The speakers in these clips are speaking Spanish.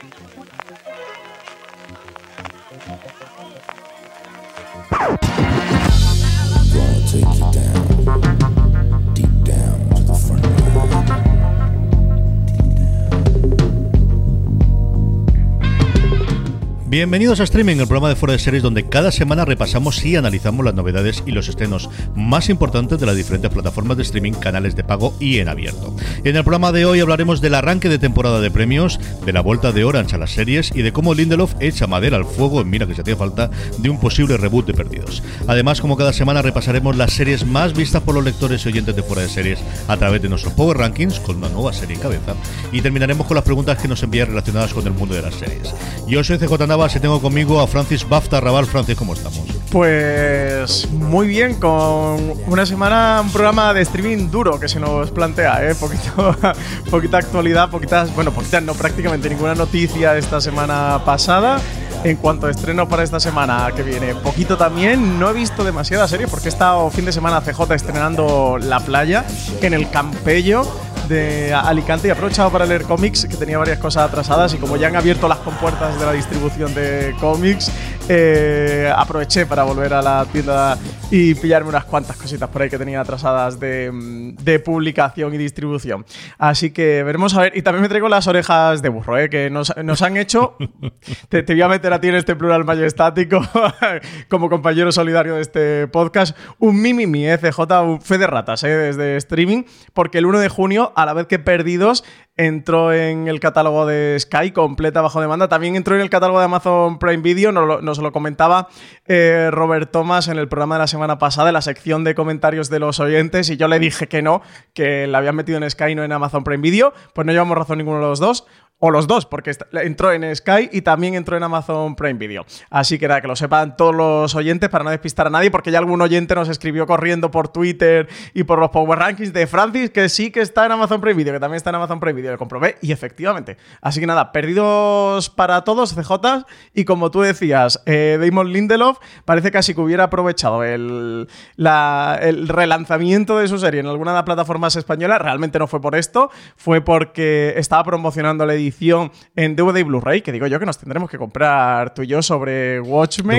I'll take you down. Bienvenidos a Streaming, el programa de fuera de series donde cada semana repasamos y analizamos las novedades y los estrenos más importantes de las diferentes plataformas de streaming, canales de pago y en abierto. En el programa de hoy hablaremos del arranque de temporada de premios, de la vuelta de Orange a las series y de cómo Lindelof echa madera al fuego, mira que se hacía falta, de un posible reboot de Perdidos. Además, como cada semana repasaremos las series más vistas por los lectores y oyentes de fuera de series a través de nuestros Power Rankings con una nueva serie en cabeza y terminaremos con las preguntas que nos envían relacionadas con el mundo de las series. Yo soy CJ Navas y tengo conmigo a Francis Bafta Raval. Francis, ¿cómo estamos? Pues muy bien, con una semana, un programa de streaming duro que se nos plantea, ¿eh? Poquito, poquita actualidad, poquitas, bueno, poquitas, no prácticamente ninguna noticia esta semana pasada. En cuanto a estreno para esta semana que viene, poquito también, no he visto demasiada serie porque he estado fin de semana CJ estrenando La Playa en el Campello de Alicante y aprovechado para leer cómics, que tenía varias cosas atrasadas y como ya han abierto las compuertas de la distribución de cómics, eh, aproveché para volver a la tienda y pillarme unas cuantas cositas por ahí que tenía atrasadas de, mm, de publicación y distribución. Así que veremos a ver. Y también me traigo las orejas de burro, eh, que nos, han hecho. te, te voy a meter a ti en este plural majestático como compañero solidario de este podcast. Un mimimi, eh, CJ, un fe de ratas, eh, desde streaming, porque el 1 de junio, a la vez que Perdidos, entró en el catálogo de Sky completa bajo demanda. También entró en el catálogo de Amazon Prime Video. Nos nos lo comentaba eh, Robert Thomas en el programa de la semana pasada, en la sección de comentarios de los oyentes. Y yo le dije que no, que la habían metido en Sky y no en Amazon Prime Video. Pues no llevamos razón ninguno de los dos. O los dos, porque entró en Sky y también entró en Amazon Prime Video. Así que nada, que lo sepan todos los oyentes para no despistar a nadie, porque ya algún oyente nos escribió corriendo por Twitter y por los Power Rankings de Francis que sí que está en Amazon Prime Video, que también está en Amazon Prime Video. Lo comprobé y efectivamente. Así que nada, perdidos para todos, CJ. Y como tú decías, eh, Damon Lindelof parece casi que hubiera aprovechado el, el relanzamiento de su serie en alguna de las plataformas españolas. Realmente no fue por esto, fue porque estaba promocionando la en DVD y Blu-ray, que digo yo que nos tendremos que comprar tú y yo sobre Watchmen.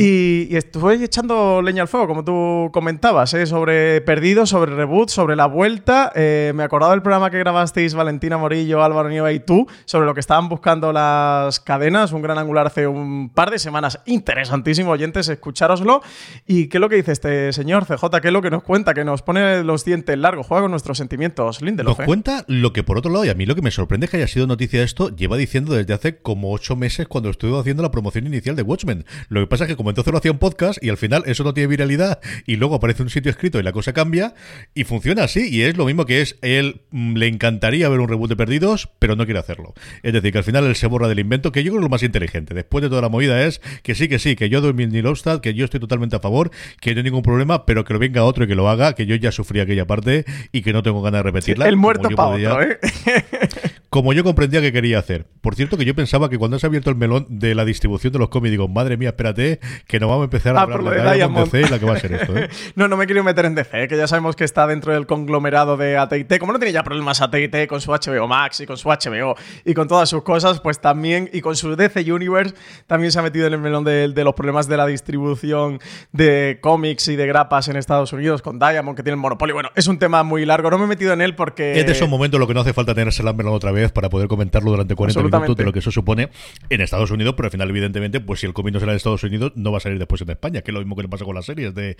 Y, y estuve echando leña al fuego, como tú comentabas, ¿eh? sobre Perdidos, sobre Reboot, sobre la vuelta. Eh, me acordaba del programa que grabasteis Valentina Morillo, Álvaro Nieva y tú, sobre lo que estaban buscando las cadenas, un gran angular hace un par de semanas. Interesantísimo, oyentes, escuchároslo. ¿Y qué es lo que dice este señor CJ? ¿Qué es lo que nos cuenta? Que nos pone los dientes largos, juega con nuestros sentimientos. Lindelof. Nos cuenta lo que, por otro lado, y a mí lo que me sorprende es que haya sido noticia esto, lleva diciendo desde hace como ocho meses cuando estuve haciendo la promoción inicial de Watchmen. Lo que pasa es que como entonces lo hacía un podcast y al final eso no tiene viralidad y luego aparece un sitio escrito y la cosa cambia y funciona así. Y es lo mismo que es, él mm, le encantaría ver un reboot de Perdidos, pero no quiere hacerlo. Es decir, que al final él se borra del invento, que yo creo que lo más inteligente. Después de toda la movida es que sí, que sí, que yo doy mi Nilostad, que yo estoy totalmente a favor, que no hay ningún problema, pero que lo venga otro y que lo haga, que yo ya sufrí aquella parte y que no tengo ganas de repetirla. el muerto para podía- otro, ¿eh? como yo comprendía que quería hacer. Por cierto, que yo pensaba que cuando se ha abierto el melón de la distribución de los cómics, digo, madre mía, espérate, que nos vamos a empezar a Ah, hablar de Diamond. DC y la que va a ser esto, ¿eh? No, no me quiero meter en DC, que ya sabemos que está dentro del conglomerado de AT&T. Como no tiene ya problemas AT&T con su HBO Max y con su HBO y con todas sus cosas, pues también, y con su DC Universe, también se ha metido en el melón de, de los problemas de la distribución de cómics y de grapas en Estados Unidos con Diamond, que tiene el monopolio. Bueno, es un tema muy largo, no me he metido en él porque... Es de esos momentos lo que no hace falta tenerse el melón otra vez para poder comentarlo durante 40 minutos de lo que eso supone en Estados Unidos, pero al final, evidentemente, pues si el cómic no será de Estados Unidos, no va a salir después en España, que es lo mismo que le pasa con las series. de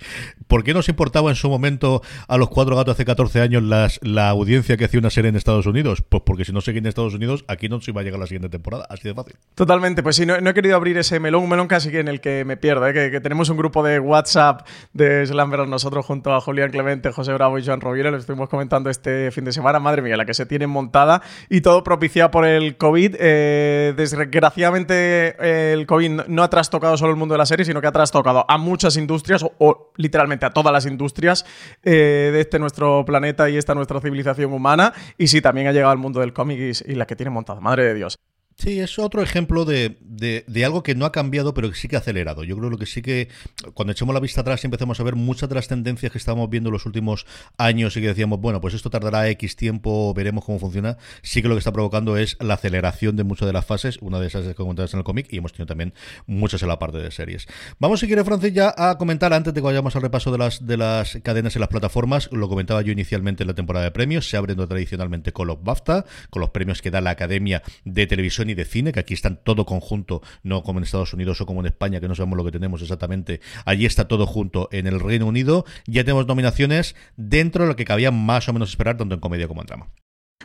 ¿Por qué nos importaba en su momento a los cuatro gatos hace 14 años las, la audiencia que hacía una serie en Estados Unidos? Pues porque si no seguía en Estados Unidos, aquí no se iba a llegar la siguiente temporada, así de fácil. Totalmente, pues sí, no, no he querido abrir ese melón, un melón casi que en el que me pierdo, ¿eh? que, que tenemos un grupo de WhatsApp de Slammer nosotros junto a Julián Clemente, José Bravo y Joan Roviera, lo estuvimos comentando este fin de semana, madre mía, la que se tiene montada y todo propiciado por el COVID. Eh, desgraciadamente eh, el COVID no- ha trastocado solo el mundo de la serie, sino que ha trastocado a muchas industrias o, literalmente a todas las industrias eh, de este nuestro planeta y esta nuestra civilización humana y sí, también ha llegado al mundo del cómic y, y la que tiene montada, madre de Dios. Sí, es otro ejemplo de, de- de algo que no ha cambiado, pero que sí que ha acelerado. Yo creo que sí que, cuando echemos la vista atrás y empezamos a ver muchas de las tendencias que estábamos viendo en los últimos años y que decíamos, bueno, pues esto tardará X tiempo, veremos cómo funciona, sí que lo que está provocando es la aceleración de muchas de las fases, una de esas es que comentaste en el cómic, y hemos tenido también muchas en la parte de series. Vamos, si quiere, Francis, ya a comentar, antes de que vayamos al repaso de las, de las cadenas y las plataformas, lo comentaba yo inicialmente en la temporada de premios, se abren tradicionalmente con los BAFTA, con los premios que da la Academia de Televisión y de Cine, que aquí están todo conjunto, no como en Estados Unidos o como en España, que no sabemos lo que tenemos exactamente. Allí está todo junto en el Reino Unido. Ya tenemos nominaciones dentro de lo que cabía más o menos esperar, tanto en comedia como en drama.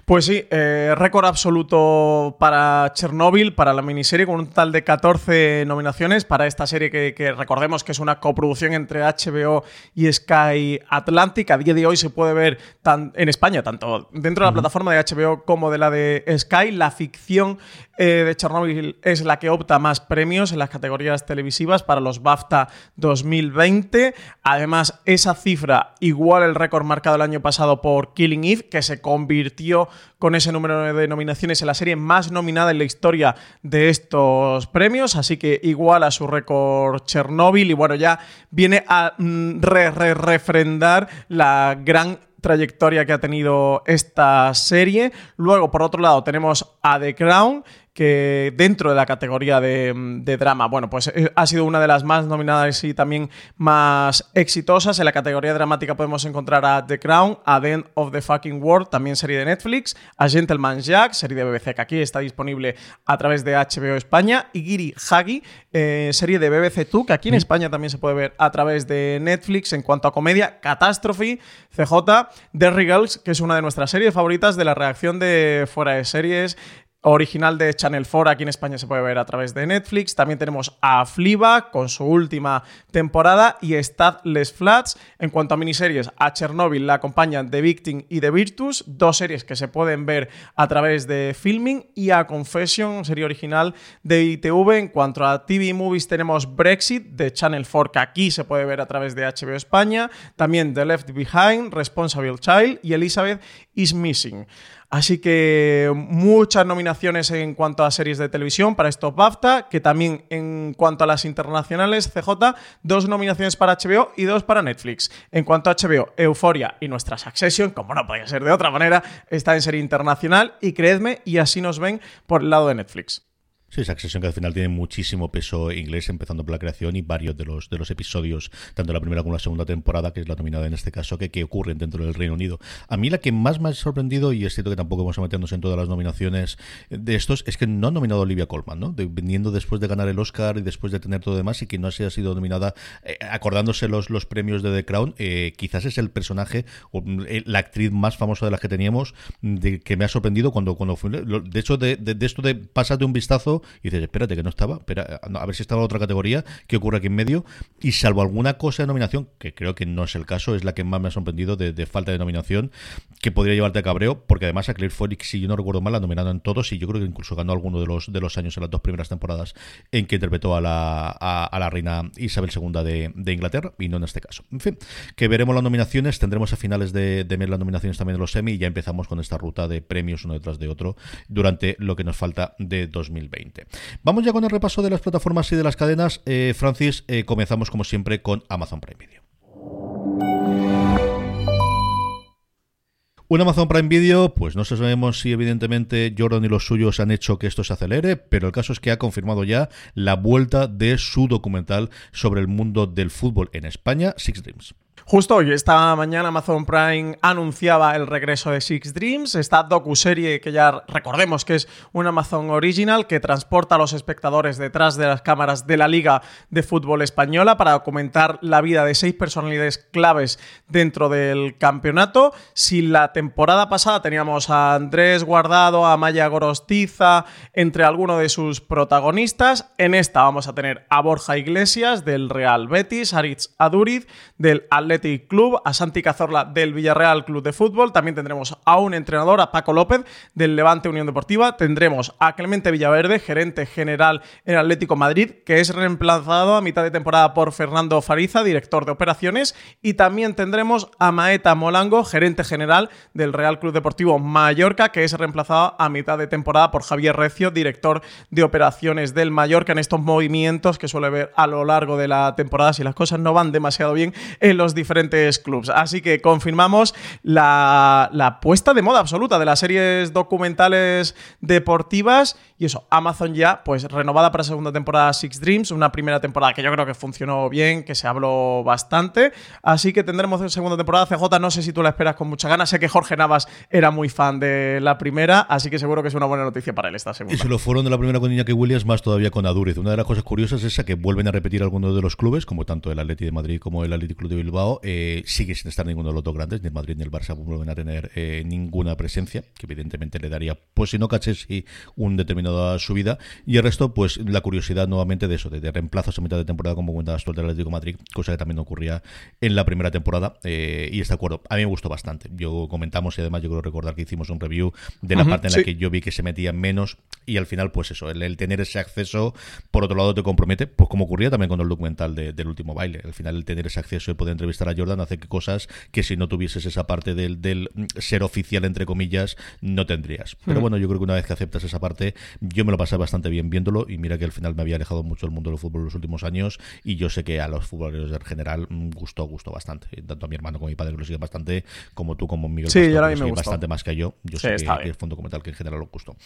Pues sí, eh, récord absoluto para Chernobyl, para la miniserie, con un total de 14 nominaciones para esta serie que, que recordemos que es una coproducción entre HBO y Sky Atlantic. A día de hoy se puede ver tan, en España, tanto dentro de la plataforma de HBO como de la de Sky. La ficción eh, de Chernobyl es la que opta más premios en las categorías televisivas para los BAFTA 2020. Además, esa cifra igual el récord marcado el año pasado por Killing Eve, que se convirtió con ese número de nominaciones en la serie más nominada en la historia de estos premios, así que igual a su récord Chernobyl y bueno, ya viene a mm, re- re- refrendar la gran trayectoria que ha tenido esta serie. Luego, por otro lado, tenemos a The Crown, que dentro de la categoría de, de drama, bueno, pues eh, ha sido una de las más nominadas y también más exitosas. En la categoría dramática podemos encontrar a The Crown, a The End of the Fucking World, también serie de Netflix, a Gentleman's Jack, serie de BBC que aquí está disponible a través de HBO España, y Giri Hagi, eh, serie de BBC Two, que aquí en España también se puede ver a través de Netflix. En cuanto a comedia, Catastrophe, CJ, Derry Girls, que es una de nuestras series favoritas de la reacción de fuera de series original de Channel 4, aquí en España se puede ver a través de Netflix. También tenemos a Fleabag con su última temporada y Stadless Flats. En cuanto a miniseries, a Chernobyl la acompañan The Victim y The Virtus, dos series que se pueden ver a través de Filming y a Confession, serie original de ITV. En cuanto a TV Movies tenemos Brexit de Channel 4 que aquí se puede ver a través de HBO España. También The Left Behind, Responsible Child y Elizabeth is Missing. Así que muchas nominaciones en cuanto a series de televisión para estos BAFTA, que también en cuanto a las internacionales, CJ, dos nominaciones para HBO y dos para Netflix. En cuanto a HBO, Euforia y nuestra Succession, como no podía ser de otra manera, está en serie internacional y creedme, y así nos ven por el lado de Netflix. Sí, Succession que al final tiene muchísimo peso inglés, empezando por la creación y varios de los de los episodios, tanto la primera como la segunda temporada, que es la nominada en este caso, que, que ocurren dentro del Reino Unido. A mí la que más me ha sorprendido, y es cierto que tampoco vamos a meternos en todas las nominaciones de estos, es que no han nominado a Olivia Colman, ¿no? De, viniendo después de ganar el Oscar y después de tener todo demás, y que no haya sido nominada, eh, acordándose los, los premios de The Crown, eh, quizás es el personaje, o eh, la actriz más famosa de las que teníamos, de, que me ha sorprendido cuando, cuando fue. De hecho, de, de esto de pasas de un vistazo y dices, espérate, que no estaba, espera, a ver si estaba en otra categoría, qué ocurre aquí en medio, y salvo alguna cosa de nominación, que creo que no es el caso, es la que más me ha sorprendido de, falta de nominación, que podría llevarte a cabreo, porque además a Claire Foy, si yo no recuerdo mal, la nominado en todos, y yo creo que incluso ganó alguno de los, de los años en las dos primeras temporadas en que interpretó a la, a, la reina Isabel II de, de, Inglaterra, y no en este caso. En fin, que veremos las nominaciones, tendremos a finales de, de mes las nominaciones también de los Emmy, y ya empezamos con esta ruta de premios uno detrás de otro durante lo que nos falta de 2020. Vamos ya con el repaso de las plataformas y de las cadenas. Eh, Francis, eh, comenzamos como siempre con Amazon Prime Video. Un Amazon Prime Video, pues no sabemos si evidentemente Jordan y los suyos han hecho que esto se acelere, pero el caso es que ha confirmado ya la vuelta de su documental sobre el mundo del fútbol en España, Six Dreams. Justo hoy, esta mañana Amazon Prime anunciaba el regreso de Six Dreams, esta docuserie que ya recordemos que es un Amazon Original que transporta a los espectadores detrás de las cámaras de la Liga de Fútbol Española para documentar la vida de seis personalidades claves dentro del campeonato. Si la temporada pasada teníamos a Andrés Guardado, a Maya Gorostiza, entre algunos de sus protagonistas, en esta vamos a tener a Borja Iglesias del Real Betis, Aritz Aduriz del Atlético Club, a Santi Cazorla del Villarreal Club de Fútbol, también tendremos a un entrenador, a Paco López del Levante Unión Deportiva, tendremos a Clemente Villaverde, gerente general en Atlético Madrid, que es reemplazado a mitad de temporada por Fernando Fariza, director de operaciones, y también tendremos a Maeta Molango, gerente general del Real Club Deportivo Mallorca, que es reemplazado a mitad de temporada por Javier Recio, director de operaciones del Mallorca, en estos movimientos que suele ver a lo largo de la temporada. Si las cosas no van demasiado bien en los diferentes clubs. Así que confirmamos la, la puesta de moda absoluta de las series documentales deportivas y eso, Amazon ya, pues renovada para segunda temporada Six Dreams, una primera temporada que yo creo que funcionó bien, que se habló bastante. Así que tendremos segunda temporada. CJ, no sé si tú la esperas con mucha ganas. Sé que Jorge Navas era muy fan de la primera, así que seguro que es una buena noticia para él esta segunda. Y se lo fueron de la primera con Iñaki Williams, más todavía con Aduriz. Una de las cosas curiosas es esa que vuelven a repetir algunos de los clubes, como tanto el Atleti de Madrid como el Athletic Club de Bilbao. Eh, sigue sin estar ninguno de los dos grandes, ni el Madrid ni el Barça vuelven a tener eh, ninguna presencia, que evidentemente le daría, pues si no caches, y un determinado su vida. Y el resto, pues la curiosidad nuevamente de eso, de, reemplazos a mitad de temporada como comentabas tú del Atlético Madrid, cosa que también ocurría en la primera temporada. Eh, y este acuerdo, a mí me gustó bastante. Yo comentamos y además yo creo recordar que hicimos un review de la parte en la que yo vi que se metía menos y al final, pues eso, el, tener ese acceso, por otro lado, te compromete, pues como ocurría también con el documental del último baile. Al final, el tener ese acceso y poder entrevistar a Jordan hace que cosas que si no tuvieses esa parte del, del ser oficial, entre comillas, no tendrías. Pero bueno, yo creo que una vez que aceptas esa parte, yo me lo pasé bastante bien viéndolo y mira que al final me había alejado mucho del mundo del fútbol en los últimos años y yo sé que a los futboleros en general mm, gustó, gustó bastante. Tanto a mi hermano como a mi padre que lo siguen bastante, como tú como Miguel sí, Pastor, me bastante más que yo. Yo sé que, que, el fondo documental que en general lo gustó.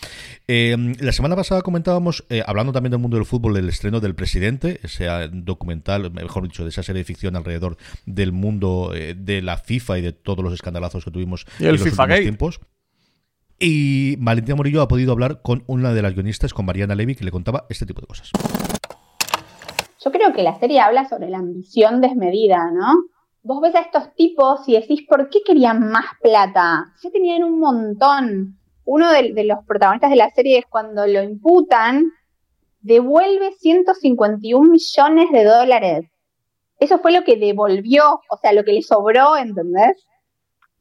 Eh, la semana pasada comentábamos, eh, hablando también del mundo del fútbol, el estreno del presidente, ese documental, mejor dicho, de esa serie de ficción alrededor del mundo eh, de la FIFA y de todos los escandalazos que tuvimos ¿Y el en los FIFA últimos tiempos. Y Valentina Morillo ha podido hablar con una de las guionistas, con Mariana Levy, que le contaba este tipo de cosas. Yo creo que la serie habla sobre la ambición desmedida, ¿no? Vos ves a estos tipos y decís, ¿por qué querían más plata? Ya tenían un montón. Uno de, de los protagonistas de la serie es cuando lo imputan, devuelve 151 millones de dólares. Eso fue lo que devolvió, o sea, lo que le sobró, ¿entendés?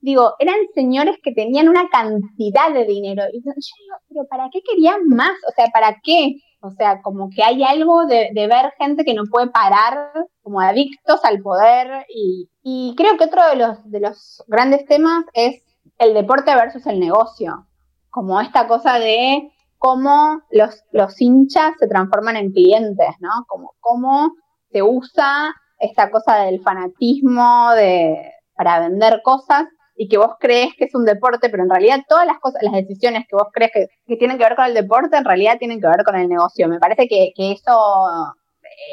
Digo, eran señores que tenían una cantidad de dinero. Y yo digo, pero ¿para qué querían más? O sea, ¿para qué? O sea, como que hay algo de, ver gente que no puede parar, como adictos al poder. Y, y creo que otro de los, de los grandes temas es el deporte versus el negocio. Como esta cosa de cómo los, los hinchas se transforman en clientes, ¿no? Como cómo se usa esta cosa del fanatismo de, para vender cosas y que vos crees que es un deporte, pero en realidad todas las cosas, las decisiones que vos crees que, tienen que ver con el deporte, en realidad tienen que ver con el negocio. Me parece que, que eso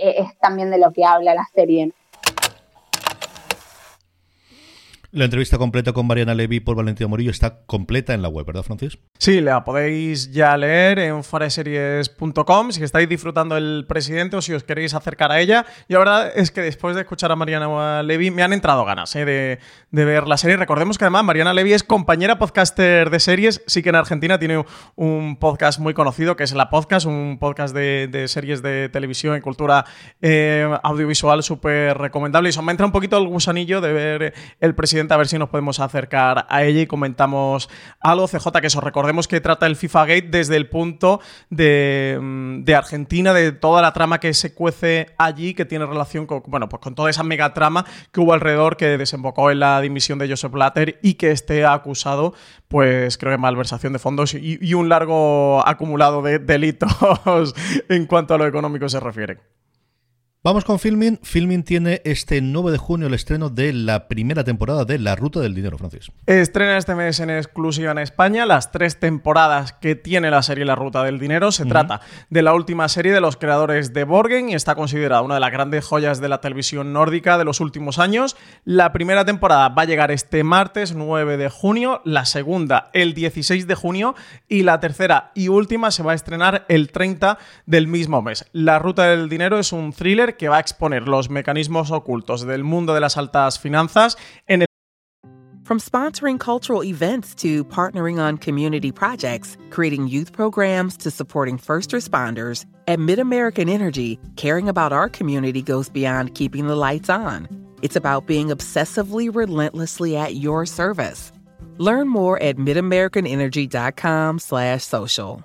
eh, es también de lo que habla la serie. La entrevista completa con Mariana Levy por Valentina Morillo está completa en la web, ¿verdad, Francis? Sí, la podéis ya leer en foreseries.com si estáis disfrutando el presidente o si os queréis acercar a ella. Y la verdad es que después de escuchar a Mariana Levy me han entrado ganas eh, de, ver la serie. Recordemos que además Mariana Levy es compañera podcaster de series. Sí que en Argentina tiene un podcast muy conocido que es La Podcast, un podcast de, series de televisión y cultura eh, audiovisual súper recomendable. Y eso me entra un poquito el gusanillo de ver el presidente a ver si nos podemos acercar a ella y comentamos algo. CJ, que eso, recordemos que trata el FIFA Gate desde el punto de, mm, de Argentina, de toda la trama que se cuece allí, que tiene relación con, bueno, pues con toda esa megatrama que hubo alrededor, que desembocó en la dimisión de Joseph Blatter y que esté acusado, pues creo que malversación de fondos y, y un largo acumulado de delitos en cuanto a lo económico se refiere. Vamos con Filmin. Filmin tiene este 9 de junio el estreno de la primera temporada de La Ruta del Dinero, Francis. Estrena este mes en exclusiva en España las tres temporadas que tiene la serie La Ruta del Dinero. Se trata de la última serie de los creadores de Borgen y está considerada una de las grandes joyas de la televisión nórdica de los últimos años. La primera temporada va a llegar este martes 9 de junio, la segunda el 16 de junio y la tercera y última se va a estrenar el 30 del mismo mes. La Ruta del Dinero es un thriller que va a exponer los mecanismos ocultos del mundo de las altas finanzas en el From sponsoring cultural events to partnering on community projects, creating youth programs to supporting first responders, at MidAmerican Energy, caring about our community goes beyond keeping the lights on. It's about being obsessively relentlessly at your service. Learn more at midamericanenergy.com/social.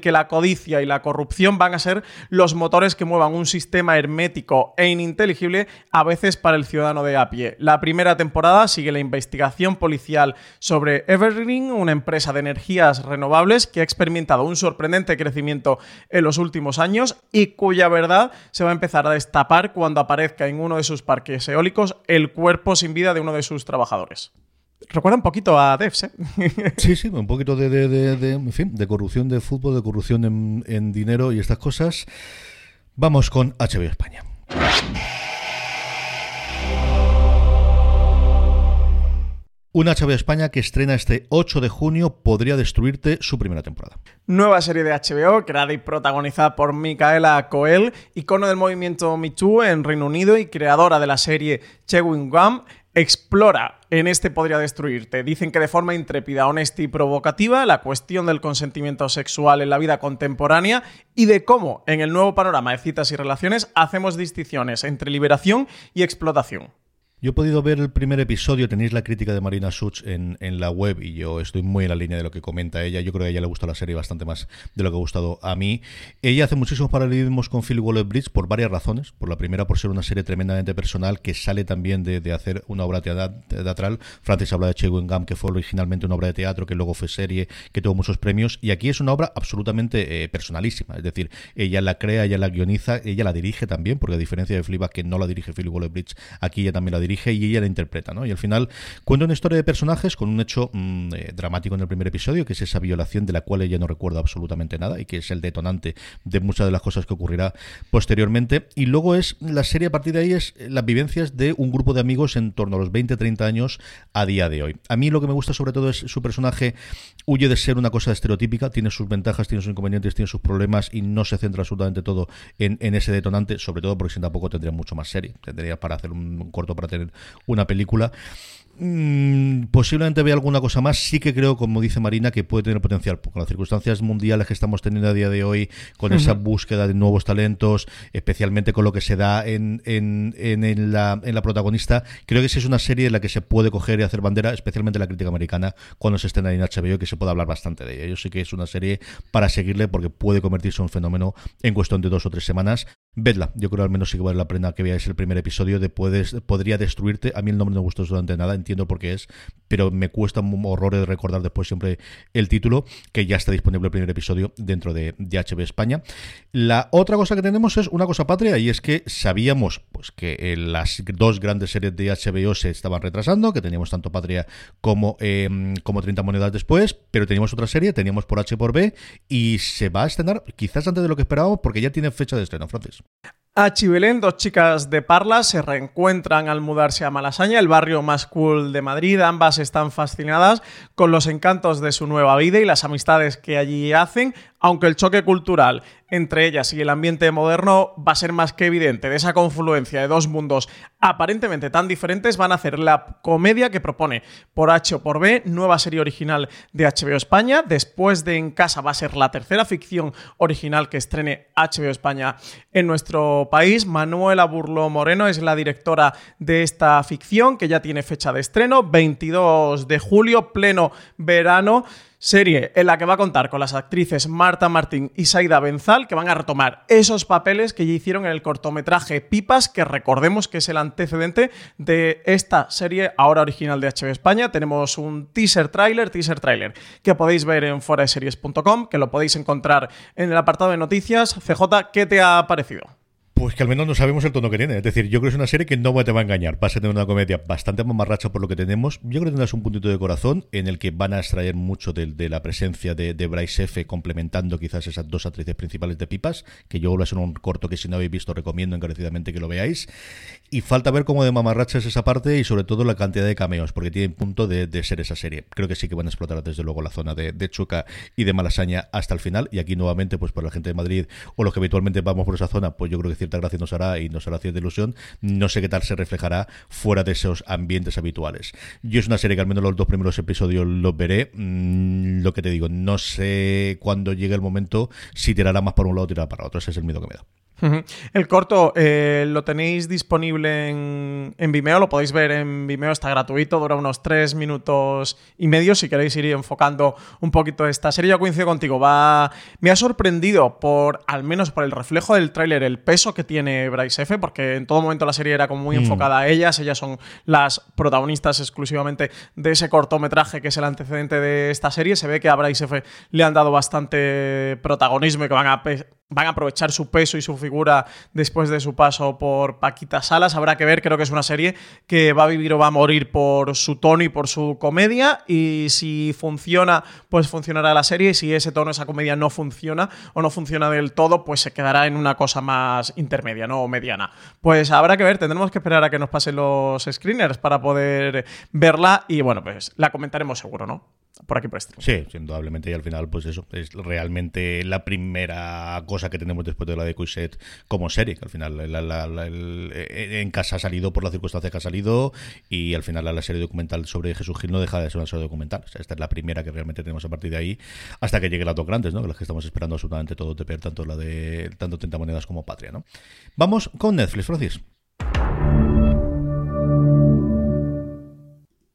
Que la codicia y la corrupción van a ser los motores que muevan un sistema hermético e ininteligible a veces para el ciudadano de a pie. La primera temporada sigue la investigación policial sobre Evergreen, una empresa de energías renovables que ha experimentado un sorprendente crecimiento en los últimos años y cuya verdad se va a empezar a destapar cuando aparezca en uno de sus parques eólicos el cuerpo sin vida de uno de sus trabajadores. Recuerda un poquito a Devs, ¿eh? Sí, sí, un poquito de, de, en fin, de corrupción de fútbol, de corrupción en, en dinero y estas cosas. Vamos con HBO España. Una HBO España que estrena este 8 de junio podría destruirte su primera temporada. Nueva serie de HBO, creada y protagonizada por Micaela Coel, icono del movimiento Me Too en Reino Unido y creadora de la serie Chewing Gum, explora en este podría destruirte. Dicen que de forma intrépida, honesta y provocativa la cuestión del consentimiento sexual en la vida contemporánea y de cómo en el nuevo panorama de citas y relaciones hacemos distinciones entre liberación y explotación. Yo he podido ver el primer episodio, tenéis la crítica de Marina Such en, en, la web y yo estoy muy en la línea de lo que comenta ella. Yo creo que a ella le gusta la serie bastante más de lo que ha gustado a mí. Ella hace muchísimos paralelismos con Philip Waller Bridge por varias razones. Por la primera, por ser una serie tremendamente personal que sale también de, de hacer una obra teatral. Francis habla de Chewing Gum, que fue originalmente una obra de teatro, que luego fue serie, que tuvo muchos premios. Y aquí es una obra absolutamente eh, personalísima. Es decir, ella la crea, ella la guioniza, ella la dirige también, porque a diferencia de Fleabag, que no la dirige Philip Waller Bridge, aquí ella también la dirige y ella la interpreta, ¿no? Y al final cuenta una historia de personajes con un hecho mm, eh, dramático en el primer episodio, que es esa violación de la cual ella no recuerda absolutamente nada y que es el detonante de muchas de las cosas que ocurrirá posteriormente. Y luego es la serie a partir de ahí es las vivencias de un grupo de amigos en torno a los 20-30 años a día de hoy. A mí lo que me gusta sobre todo es su personaje huye de ser una cosa estereotípica, tiene sus ventajas, tiene sus inconvenientes, tiene sus problemas y no se centra absolutamente todo en, ese detonante, sobre todo porque si tampoco tendría mucho más serie. Tendría para hacer un corto para tener una película. Mm, posiblemente vea alguna cosa más. Sí que creo, como dice Marina, que puede tener potencial. Con las circunstancias mundiales que estamos teniendo a día de hoy, con esa búsqueda de nuevos talentos, especialmente con lo que se da en, en, en, la, en la protagonista, creo que sí es una serie en la que se puede coger y hacer bandera, especialmente la crítica americana, cuando se estén en HBO, que se puede hablar bastante de ella. Yo sí que es una serie para seguirle porque puede convertirse en un fenómeno en cuestión de dos o tres semanas. Vedla, yo creo al menos sí que vale la pena que veáis el primer episodio de Puedes, Podría Destruirte. A mí el nombre no me gustó durante nada entiendo por qué es, pero me cuesta un horror de recordar después siempre el título, que ya está disponible el primer episodio dentro de, de HB España. La otra cosa que tenemos es una cosa patria, y es que sabíamos pues que las dos grandes series de HBO se estaban retrasando, que teníamos tanto Patria como, eh, como 30 monedas después, pero teníamos otra serie, teníamos por H por B, y se va a estrenar quizás antes de lo que esperábamos, porque ya tiene fecha de estreno, Francis. A Chibelén, dos chicas de Parla se reencuentran al mudarse a Malasaña, el barrio más cool de Madrid. Ambas están fascinadas con los encantos de su nueva vida y las amistades que allí hacen, aunque el choque cultural entre ellas y el ambiente moderno va a ser más que evidente. De esa confluencia de dos mundos aparentemente tan diferentes van a hacer la comedia que propone por H o por B, nueva serie original de HBO España. Después de En Casa va a ser la tercera ficción original que estrene HBO España en nuestro país. Manuela Burlo Moreno es la directora de esta ficción que ya tiene fecha de estreno, 22 de julio, pleno verano. Serie en la que va a contar con las actrices Marta Martín y Saida Benzal, que van a retomar esos papeles que ya hicieron en el cortometraje Pipas, que recordemos que es el antecedente de esta serie ahora original de HBO España. Tenemos un teaser trailer, teaser trailer, que podéis ver en foraseries.com, que lo podéis encontrar en el apartado de noticias. CJ, ¿qué te ha parecido? Pues que al menos no sabemos el tono que tiene. Es decir, yo creo que es una serie que no te va a engañar. Va a tener una comedia bastante mamarracha por lo que tenemos. Yo creo que tendrás un puntito de corazón en el que van a extraer mucho de, la presencia de, Bryce F. complementando quizás esas dos actrices principales de Pipas, que yo voy a ser un corto que si no habéis visto recomiendo encarecidamente que lo veáis. Y falta ver cómo de mamarracha es esa parte y sobre todo la cantidad de cameos, porque tiene punto de, ser esa serie. Creo que sí que van a explotar desde luego la zona de, Chuca y de Malasaña hasta el final. Y aquí nuevamente, pues por la gente de Madrid o los que habitualmente vamos por esa zona, pues yo creo que cierta gracia nos hará y nos hará cierta ilusión. No sé qué tal se reflejará fuera de esos ambientes habituales. Yo es una serie que al menos los dos primeros episodios los veré. Mm, lo que te digo, no sé cuándo llegue el momento si tirará más para un lado o tirará para otro. Ese es el miedo que me da. El corto eh, lo tenéis disponible en, Vimeo, lo podéis ver en Vimeo, está gratuito, dura unos tres minutos y medio. Si queréis ir enfocando un poquito esta serie, yo coincido contigo. Va, me ha sorprendido por, al menos por el reflejo del tráiler, el peso que tiene Bryce F, porque en todo momento la serie era como muy mm. enfocada a ellas. Ellas son las protagonistas exclusivamente de ese cortometraje que es el antecedente de esta serie. Se ve que a Bryce F le han dado bastante protagonismo y que van a van a aprovechar su peso y su figura después de su paso por Paquita Salas. Habrá que ver, creo que es una serie que va a vivir o va a morir por su tono y por su comedia. Y si funciona, pues funcionará la serie. Y si ese tono, esa comedia no funciona o no funciona del todo, pues se quedará en una cosa más intermedia, ¿no? O mediana. Pues habrá que ver, tendremos que esperar a que nos pasen los screeners para poder verla. Y bueno, pues la comentaremos seguro, ¿no? Por aquí por este. Sí, indudablemente. Y al final, pues eso, es realmente la primera cosa que tenemos después de la de Cuiset como serie. Al final eh, en casa ha salido por la circunstancia que ha salido y al final la serie documental sobre Jesús Gil no deja de ser una serie documental. esta es la primera que realmente tenemos a partir de ahí hasta que llegue las dos grandes, ¿no? Las que estamos esperando absolutamente todo de tanto la de tanto 30 monedas como Patria, ¿no? Vamos con Netflix, Francis.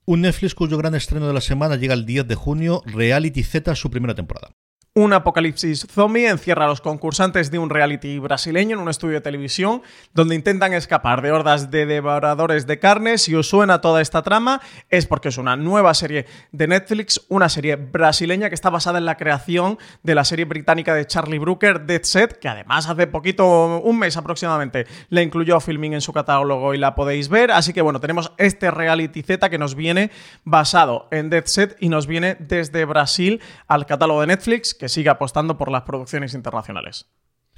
Un Netflix cuyo gran estreno de la semana llega el 10 de junio, Reality Z, su primera temporada. Un apocalipsis zombie encierra a los concursantes de un reality brasileño en un estudio de televisión donde intentan escapar de hordas de devoradores de carne. Si os suena toda esta trama es porque es una nueva serie de Netflix, una serie brasileña que está basada en la creación de la serie británica de Charlie Brooker, Dead Set, que además hace poquito, un mes aproximadamente, la incluyó Filming en su catálogo y la podéis ver. Así que bueno, tenemos este reality Z que nos viene basado en Dead Set y nos viene desde Brasil al catálogo de Netflix que sigue apostando por las producciones internacionales.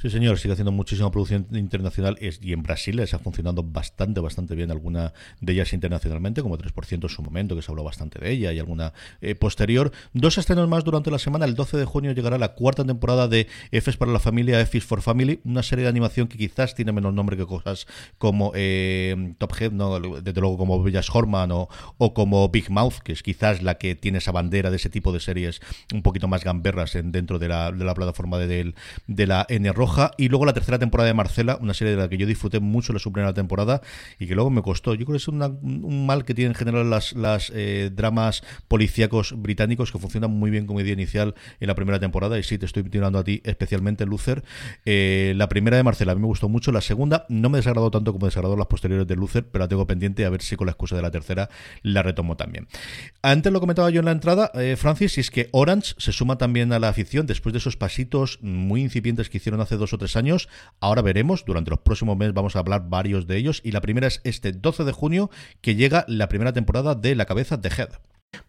Sí, señor, sigue haciendo muchísima producción internacional y en Brasil les está funcionando bastante, bastante bien alguna de ellas internacionalmente, como 3% en su momento, que se habló bastante de ella, y alguna eh, posterior. Dos estrenos más durante la semana. El 12 de junio llegará la cuarta temporada de Fs para la familia, Fs for Family, una serie de animación que quizás tiene menos nombre que cosas como eh, Top Head, ¿no? desde luego como Bellas Horman o, o, como Big Mouth, que es quizás la que tiene esa bandera de ese tipo de series un poquito más gamberras en, dentro de la, de la plataforma de, de la N Roja y luego la tercera temporada de Marcela, una serie de la que yo disfruté mucho la su primera temporada y que luego me costó. Yo creo que es un mal que tienen en general las, las eh, dramas policíacos británicos que funcionan muy bien como idea inicial en la primera temporada y sí, te estoy tirando a ti especialmente, Luther. Eh, la primera de Marcela a mí me gustó mucho, la segunda no me desagradó tanto como desagradó las posteriores de Luther, pero la tengo pendiente a ver si con la excusa de la tercera la retomo también. Antes lo comentaba yo en la entrada, eh, Francis, y es que Orange se suma también a la afición después de esos pasitos muy incipientes que hicieron hace dos o tres años. Ahora veremos, durante los próximos meses vamos a hablar varios de ellos y la primera es este 12 de junio que llega la primera temporada de La cabeza de Head.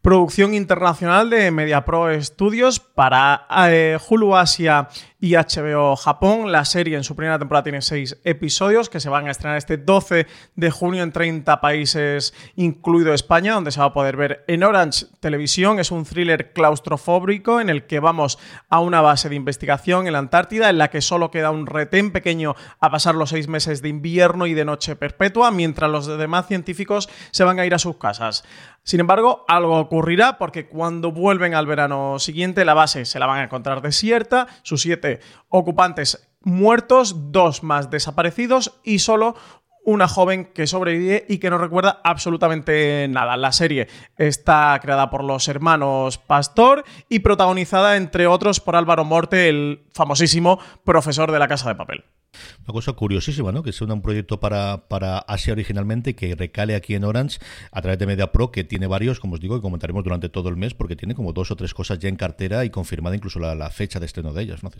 Producción internacional de MediaPro Studios para eh, Hulu Asia y HBO Japón. La serie en su primera temporada tiene seis episodios que se van a estrenar este 12 de junio en 30 países, incluido España, donde se va a poder ver en Orange Televisión. Es un thriller claustrofóbico en el que vamos a una base de investigación en la Antártida, en la que solo queda un retén pequeño a pasar los seis meses de invierno y de noche perpetua, mientras los demás científicos se van a ir a sus casas. Sin embargo, algo ocurrirá porque cuando vuelven al verano siguiente, la base se la van a encontrar desierta, sus siete ocupantes muertos, dos más desaparecidos y solo una joven que sobrevive y que no recuerda absolutamente nada. La serie está creada por los hermanos Pastor y protagonizada, entre otros, por Álvaro Morte, el famosísimo profesor de la Casa de Papel. Una cosa curiosísima, ¿no? Que sea un proyecto para, para Asia originalmente que recale aquí en Orange a través de Media Pro, que tiene varios, como os digo, que comentaremos durante todo el mes, porque tiene como dos o tres cosas ya en cartera y confirmada incluso la, fecha de estreno de ellas, ¿no?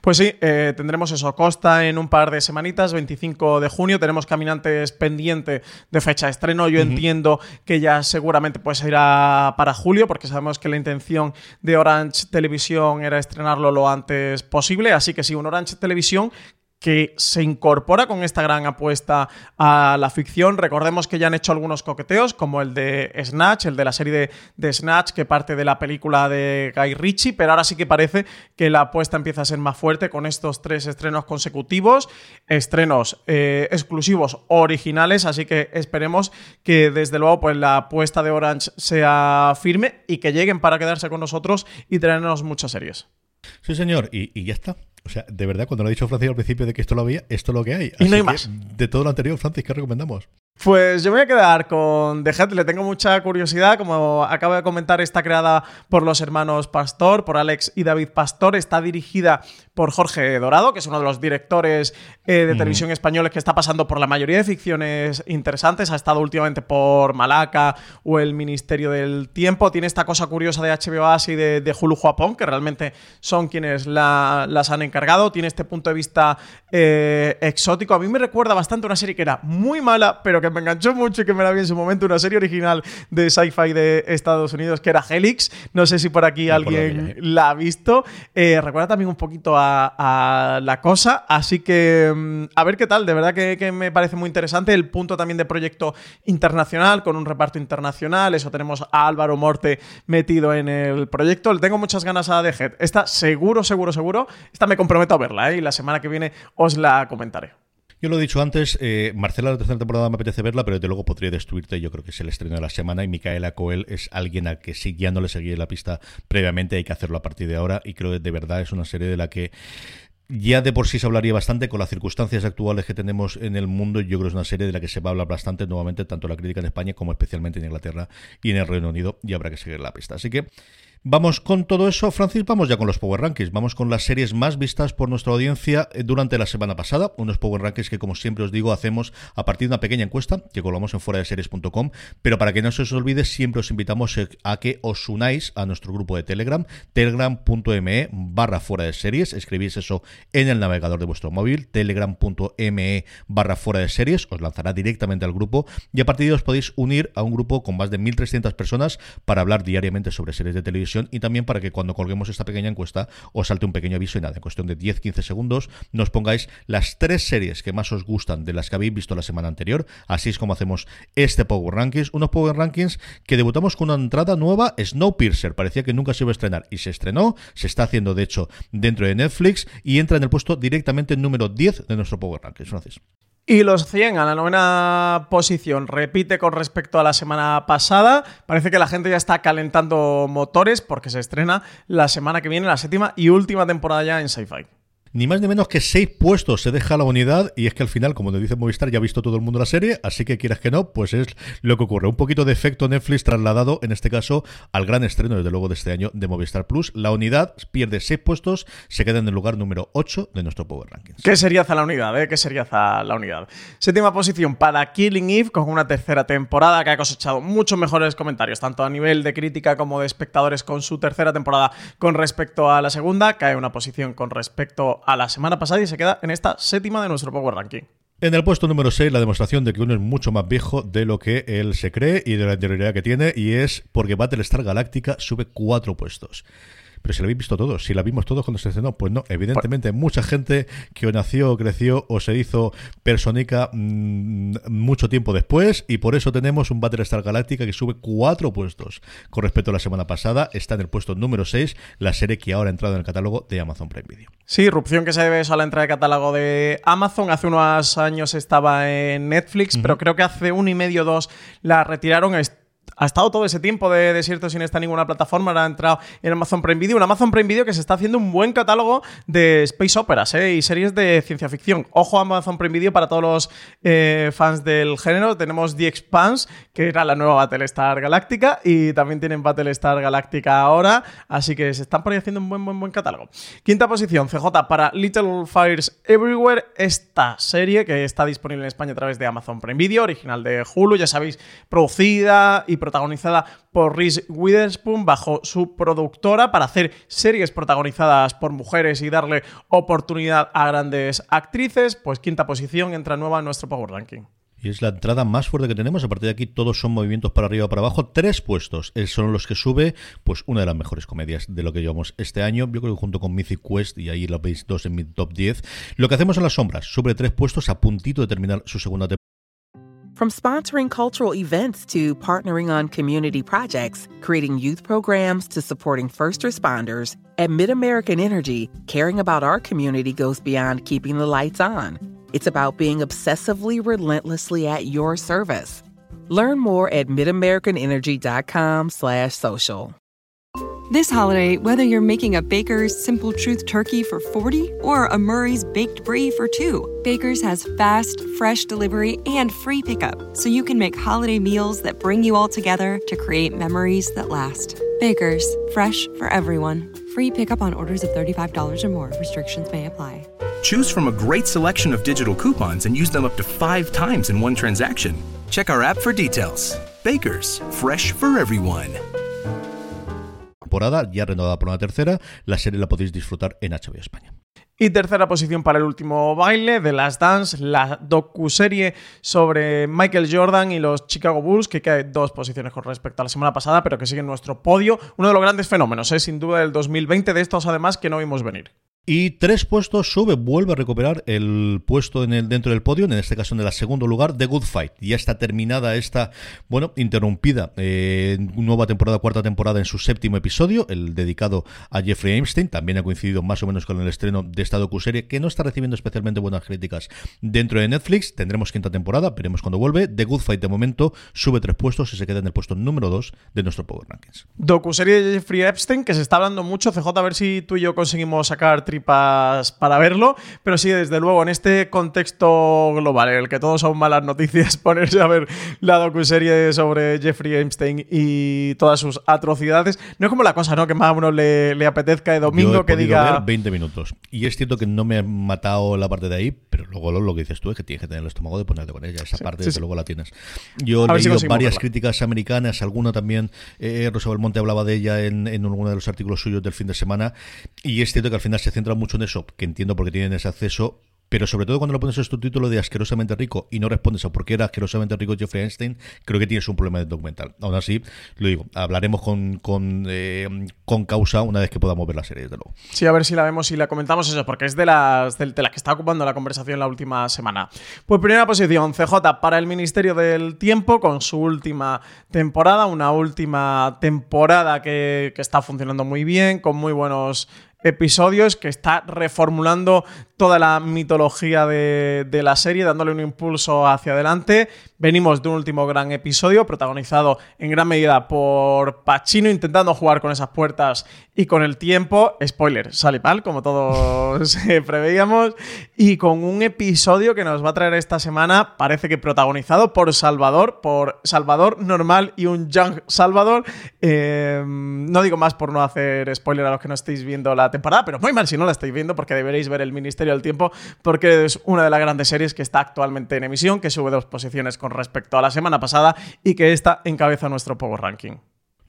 Pues sí, eh, tendremos eso, Costa en un par de semanitas, 25 de junio, tenemos Caminantes pendiente de fecha de estreno, yo entiendo que ya seguramente pues irá para julio, porque sabemos que la intención de Orange Televisión era estrenarlo lo antes posible, así que sí, un Orange Televisión que se incorpora con esta gran apuesta a la ficción. Recordemos que ya han hecho algunos coqueteos, como el de Snatch, el de la serie de, Snatch, que parte de la película de Guy Ritchie, pero ahora sí que parece que la apuesta empieza a ser más fuerte con estos tres estrenos consecutivos, estrenos eh, exclusivos originales, así que esperemos que desde luego pues, la apuesta de Orange sea firme y que lleguen para quedarse con nosotros y traernos muchas series. Sí, señor, y ya está. O sea, de verdad, cuando lo ha dicho Francis al principio de que esto lo había, esto es lo que hay. y no hay más. De todo lo anterior, Francis, ¿qué recomendamos? Pues yo me voy a quedar con The Head, le tengo mucha curiosidad, como acabo de comentar, está creada por los hermanos Pastor, por Alex y David Pastor, está dirigida por Jorge Dorado, que es uno de los directores eh, de televisión españoles que está pasando por la mayoría de ficciones interesantes, ha estado últimamente por Malaca o El Ministerio del Tiempo, tiene esta cosa curiosa de HBO Asia y de, Hulu Japón, que realmente son quienes las han encargado, tiene este punto de vista eh, exótico, a mí me recuerda bastante a una serie que era muy mala, pero que me enganchó mucho y que me la vi en su momento, una serie original de sci-fi de Estados Unidos que era Helix. No sé si por aquí alguien la ha visto. Eh, recuerda también un poquito a, la cosa, así que mm, a ver qué tal. De verdad que, me parece muy interesante el punto también de proyecto internacional, con un reparto internacional. Eso tenemos a Álvaro Morte metido en el proyecto. Le tengo muchas ganas a The Head. Esta seguro, seguro, seguro. Esta me comprometo a verla ¿eh? y la semana que viene os la comentaré. Yo lo he dicho antes, eh, Marcela, la tercera temporada me apetece verla, pero desde luego podría destruirte. Yo creo que es el estreno de la semana y Micaela Coel es alguien a que si ya no le seguí la pista previamente, hay que hacerlo a partir de ahora. Y creo que de verdad es una serie de la que ya de por sí se hablaría bastante con las circunstancias actuales que tenemos en el mundo. Yo creo que es una serie de la que se va a hablar bastante nuevamente, tanto la crítica en España como especialmente en Inglaterra y en el Reino Unido, y habrá que seguir la pista. Así que Vamos con todo eso, Francis, vamos ya con los Power Rankings, vamos con las series más vistas por nuestra audiencia eh, durante la semana pasada, unos Power Rankings que como siempre os digo hacemos a partir de una pequeña encuesta que colgamos en fuera de series.com, pero para que no se os olvide siempre os invitamos eh, a que os unáis a nuestro grupo de Telegram, telegram.me barra fuera de series, escribís eso en el navegador de vuestro móvil, telegram.me barra fuera de series, os lanzará directamente al grupo y a partir de ahí os podéis unir a un grupo con más de 1.300 personas para hablar diariamente sobre series de televisión y también para que cuando colguemos esta pequeña encuesta os salte un pequeño aviso y nada, en cuestión de 10-15 segundos nos pongáis las tres series que más os gustan de las que habéis visto la semana anterior. Así es como hacemos este Power Rankings. Unos Power Rankings que debutamos con una entrada nueva, Snowpiercer. Parecía que nunca se iba a estrenar y se estrenó. Se está haciendo, de hecho, dentro de Netflix y entra en el puesto directamente número 10 de nuestro Power Rankings. Francis. Y los 100 a la novena posición repite con respecto a la semana pasada. Parece que la gente ya está calentando motores porque se estrena la semana que viene, la séptima y última temporada ya en Sci-Fi. Ni más ni menos que seis puestos se deja la unidad y es que al final, como nos dice Movistar, ya ha visto todo el mundo la serie, así que quieras que no, pues es lo que ocurre. Un poquito de efecto Netflix trasladado, en este caso, al gran estreno, desde luego, de este año de Movistar Plus. La unidad pierde seis puestos, se queda en el lugar número 8 de nuestro Power Rankings. ¿Qué sería la unidad? Eh? ¿Qué sería la unidad? Séptima posición para Killing Eve, con una tercera temporada que ha cosechado muchos mejores comentarios, tanto a nivel de crítica como de espectadores con su tercera temporada con respecto a la segunda. Cae una posición con respecto a la semana pasada y se queda en esta séptima de nuestro Power Ranking. En el puesto número 6, la demostración de que uno es mucho más viejo de lo que él se cree y de la anterioridad que tiene, y es porque Battlestar Galactica sube cuatro puestos. Pero si lo habéis visto todos, si la vimos todos cuando se estrenó, pues no, evidentemente mucha gente que nació, creció o se hizo personika mm, mucho tiempo después y por eso tenemos un Battlestar Galactica que sube cuatro puestos con respecto a la semana pasada, está en el puesto número 6, la serie que ahora ha entrado en el catálogo de Amazon Prime Video. Sí, irrupción que se debe a la entrada de catálogo de Amazon. Hace unos años estaba en Netflix, pero creo que hace uno y medio, dos la retiraron ha estado todo ese tiempo de desierto sin estar en ninguna plataforma, ahora ha entrado en Amazon Prime Video, un Amazon Prime Video que se está haciendo un buen catálogo de space operas ¿eh? y series de ciencia ficción. Ojo a Amazon Prime Video para todos los eh, fans del género. Tenemos The Expanse, que era la nueva Battlestar Galáctica, y también tienen Battlestar Galáctica ahora, así que se están por ahí haciendo un buen, buen, buen catálogo. Quinta posición, CJ para Little Fires Everywhere, serie que está disponible en España a través de Amazon Prime Video, original de Hulu, ya sabéis, producida y protagonizada por Reese Witherspoon bajo su productora para hacer series protagonizadas por mujeres y darle oportunidad a grandes actrices, pues quinta posición entra nueva en nuestro Power Ranking. Y es la entrada más fuerte que tenemos. A partir de aquí todos son movimientos para arriba o para abajo. Tres puestos son los que sube, pues una de las mejores comedias de lo que llevamos este año. Yo creo que junto con Mythic Quest, y ahí lo veis dos en mi top 10. Lo que hacemos en las sombras, sube tres puestos a puntito de terminar su segunda temporada. From sponsoring cultural events to partnering on community projects, creating youth programs to supporting first responders, at MidAmerican Energy, caring about our community goes beyond keeping the lights on. It's about being obsessively relentlessly at your service. Learn more at midamericanenergy.com/social. This holiday, whether you're making a Baker's Simple Truth turkey for 40 or a Murray's baked brie for 2, Baker's has fast, fresh delivery and free pickup, so you can make holiday meals that bring you all together to create memories that last. Baker's, fresh for everyone. Free pickup on orders of $35 or more. Restrictions may apply. Choose from a great selection of digital coupons and use them up to five times in one transaction. Check our app for details. Baker's, fresh for everyone. temporada, ya renovada por una tercera. La serie la podéis disfrutar en HBO España. Y tercera posición para el último baile de Last Dance, la docuserie sobre Michael Jordan y los Chicago Bulls, que cae dos posiciones con respecto a la semana pasada, pero que sigue en nuestro podio. Uno de los grandes fenómenos, ¿eh? sin duda, del 2020, de estos además que no vimos venir. Y tres puestos sube, vuelve a recuperar el puesto en el, dentro del podio, en este caso en el segundo lugar, The Good Fight. Ya está terminada esta, bueno, interrumpida eh, nueva temporada, cuarta temporada en su séptimo episodio, el dedicado a Jeffrey Einstein. También ha coincidido más o menos con el estreno de esta docuserie, que no está recibiendo especialmente buenas críticas dentro de Netflix. Tendremos quinta temporada, veremos cuando vuelve. The Good Fight de momento sube tres puestos y se queda en el puesto número dos de nuestro Power Rankings. Docuserie de Jeffrey Epstein, que se está hablando mucho. CJ, a ver si tú y yo conseguimos sacar para verlo, pero sí, desde luego, en este contexto global, en el que todos son malas noticias, ponerse a ver la docuserie sobre Jeffrey Epstein y todas sus atrocidades, no es como la cosa, ¿no? Que más a uno le, apetezca de domingo que diga... Ver 20 minutos. Y es cierto que no me ha matado la parte de ahí, pero luego lo, que dices tú es que tienes que tener el estómago de ponerte con ella. Esa parte, desde luego, la tienes. Yo he leído varias críticas americanas, alguna también, eh, Rosa Belmonte hablaba de ella en, en uno de los artículos suyos del fin de semana, y es cierto que al final se centra mucho en eso, que entiendo porque tienen ese acceso, pero sobre todo cuando lo pones en tu título de asquerosamente rico y no respondes a por qué era asquerosamente rico Jeffrey Einstein, creo que tienes un problema de documental. Aún así, lo digo, hablaremos con, con, eh, con causa una vez que podamos ver la serie, desde luego. Sí, a ver si la vemos y la comentamos eso, porque es de las, de, las que está ocupando la conversación la última semana. Pues primera posición, CJ para el Ministerio del Tiempo con su última temporada, una última temporada que, que está funcionando muy bien, con muy buenos episodios que está reformulando toda la mitología de, la serie, dándole un impulso hacia adelante. Venimos de un último gran episodio protagonizado en gran medida por Pacino intentando jugar con esas puertas y con el tiempo. Spoiler, sale mal, como todos preveíamos. Y con un episodio que nos va a traer esta semana, parece que protagonizado por Salvador, por Salvador normal y un Young Salvador. Eh, no digo más por no hacer spoiler a los que no estéis viendo la temporada, pero muy mal si no la estáis viendo porque deberéis ver el Ministerio del Tiempo porque es una de las grandes series que está actualmente en emisión, que sube dos posiciones con respecto a la semana pasada y que esta encabeza nuestro Power Ranking.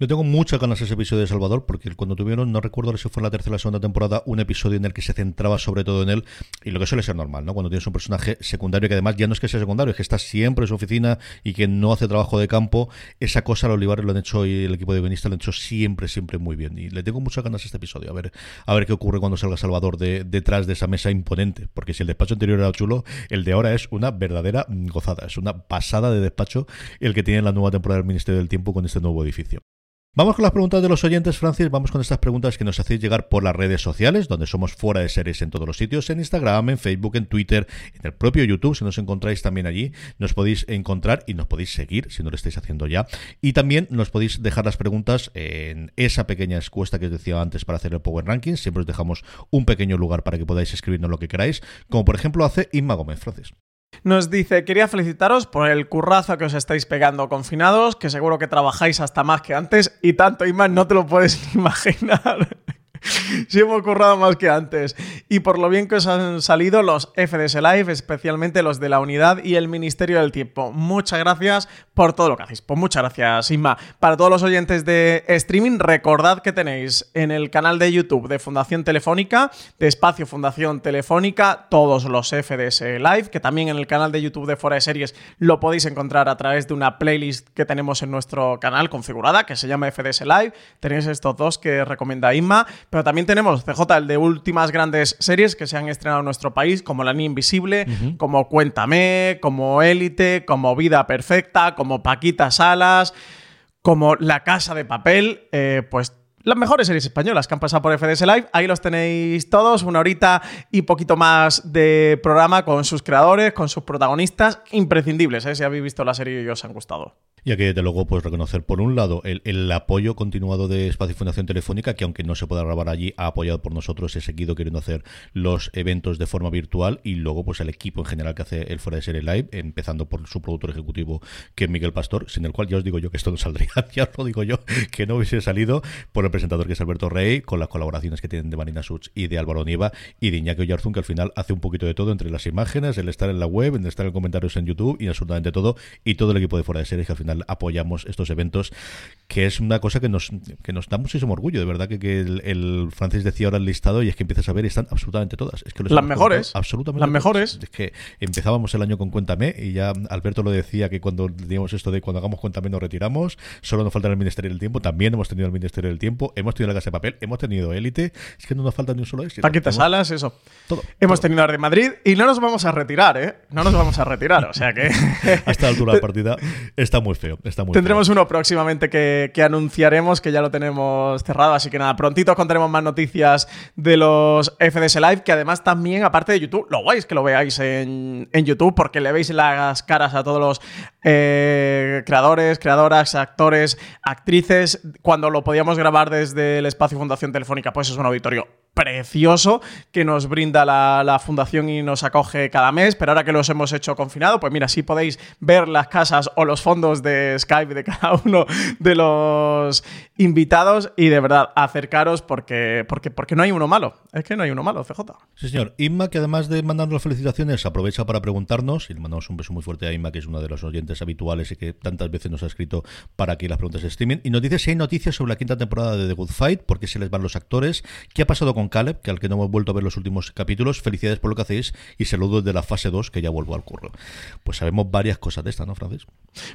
Yo tengo muchas ganas de ese episodio de Salvador, porque cuando tuvieron, no recuerdo si fue en la tercera o la segunda temporada, un episodio en el que se centraba sobre todo en él, y lo que suele ser normal, ¿no? Cuando tienes un personaje secundario que además ya no es que sea secundario, es que está siempre en su oficina y que no hace trabajo de campo, esa cosa los Olivares lo han hecho y el equipo de guionistas lo han hecho siempre, siempre muy bien. Y le tengo muchas ganas a este episodio, a ver, a ver qué ocurre cuando salga Salvador de, detrás de esa mesa imponente, porque si el despacho anterior era chulo, el de ahora es una verdadera gozada, es una pasada de despacho el que tiene la nueva temporada del Ministerio del Tiempo con este nuevo edificio. Vamos con las preguntas de los oyentes, Francis. Vamos con estas preguntas que nos hacéis llegar por las redes sociales, donde somos fuera de series en todos los sitios, en Instagram, en Facebook, en Twitter, en el propio YouTube, si nos encontráis también allí, nos podéis encontrar y nos podéis seguir, si no lo estáis haciendo ya. Y también nos podéis dejar las preguntas en esa pequeña encuesta que os decía antes para hacer el Power Ranking. Siempre os dejamos un pequeño lugar para que podáis escribirnos lo que queráis, como por ejemplo hace Inma Gómez, Francis. Nos dice, quería felicitaros por el currazo que os estáis pegando confinados, que seguro que trabajáis hasta más que antes y tanto y más no te lo puedes imaginar. sí hemos currado más que antes. Y por lo bien que os han salido los FDS Live, especialmente los de la unidad y el Ministerio del Tiempo. Muchas gracias por todo lo que hacéis. Pues muchas gracias, Inma. Para todos los oyentes de streaming, recordad que tenéis en el canal de YouTube de Fundación Telefónica, de Espacio Fundación Telefónica, todos los FDS Live, que también en el canal de YouTube de Fuera de Series lo podéis encontrar a través de una playlist que tenemos en nuestro canal configurada, que se llama FDS Live. Tenéis estos dos que recomienda Inma. Pero también tenemos CJ, el de últimas grandes series que se han estrenado en nuestro país, como La Niña Invisible, como Cuéntame, como Élite, como Vida Perfecta, como Paquita Salas, como La Casa de Papel. Eh, pues las mejores series españolas que han pasado por FDS Live. Ahí los tenéis todos, una horita y poquito más de programa con sus creadores, con sus protagonistas, imprescindibles, ¿eh? si habéis visto la serie y os han gustado. Y aquí, desde luego, pues reconocer, por un lado, el, apoyo continuado de Espacio Fundación Telefónica, que aunque no se pueda grabar allí, ha apoyado por nosotros, he seguido queriendo hacer los eventos de forma virtual, y luego, pues el equipo en general que hace el Fuera de Serie Live, empezando por su productor ejecutivo, que es Miguel Pastor, sin el cual ya os digo yo que esto no saldría, ya os lo digo yo, que no hubiese salido, por el presentador que es Alberto Rey, con las colaboraciones que tienen de Marina Such y de Álvaro Nieva, y de Iñaki Oyarzún, que al final hace un poquito de todo entre las imágenes, el estar en la web, el estar en comentarios en YouTube, y absolutamente todo, y todo el equipo de Fuera de Series que al final apoyamos estos eventos, que es una cosa que nos, que nos da muchísimo orgullo, de verdad, que, que el, Francis decía ahora el listado y es que empiezas a ver y están absolutamente todas. Es que las mejores. Absolutamente. Las mejores. Es que empezábamos el año con Cuéntame y ya Alberto lo decía que cuando teníamos esto de cuando hagamos Cuéntame nos retiramos, solo nos falta el Ministerio del Tiempo, también hemos tenido el Ministerio del Tiempo, hemos tenido la Casa de Papel, hemos tenido Élite, es que no nos falta ni un solo éxito. Paquetas Salas, eso. Todo. Hemos tenido la de Madrid y no nos vamos a retirar, ¿eh? No nos vamos a retirar, o sea que... a esta altura de la partida está muy feo, está muy Tendremos uno próximamente que, anunciaremos, que ya lo tenemos cerrado. Así que nada, prontito contaremos más noticias de los FDS Live, que además también, aparte de YouTube, lo guay es que lo veáis en, YouTube, porque le veis las caras a todos los eh, creadores, creadoras, actores, actrices. Cuando lo podíamos grabar desde el espacio Fundación Telefónica, pues es un auditorio precioso que nos brinda la, fundación y nos acoge cada mes, pero ahora que los hemos hecho confinado, pues mira, sí podéis ver las casas o los fondos de Skype de cada uno de los invitados y de verdad acercaros porque, porque, porque no hay uno malo, es que no hay uno malo, CJ. Sí, señor. Inma, que además de mandarnos felicitaciones, aprovecha para preguntarnos, y le mandamos un beso muy fuerte a Inma, que es una de los oyentes habituales y que tantas veces nos ha escrito para aquí las preguntas de streaming, y nos dice si hay noticias sobre la quinta temporada de The Good Fight, por qué se les van los actores, qué ha pasado con Caleb, que al que no hemos vuelto a ver los últimos capítulos. Felicidades por lo que hacéis y saludos de la fase 2, que ya vuelvo al curro. Pues sabemos varias cosas de esta, ¿no, Francis?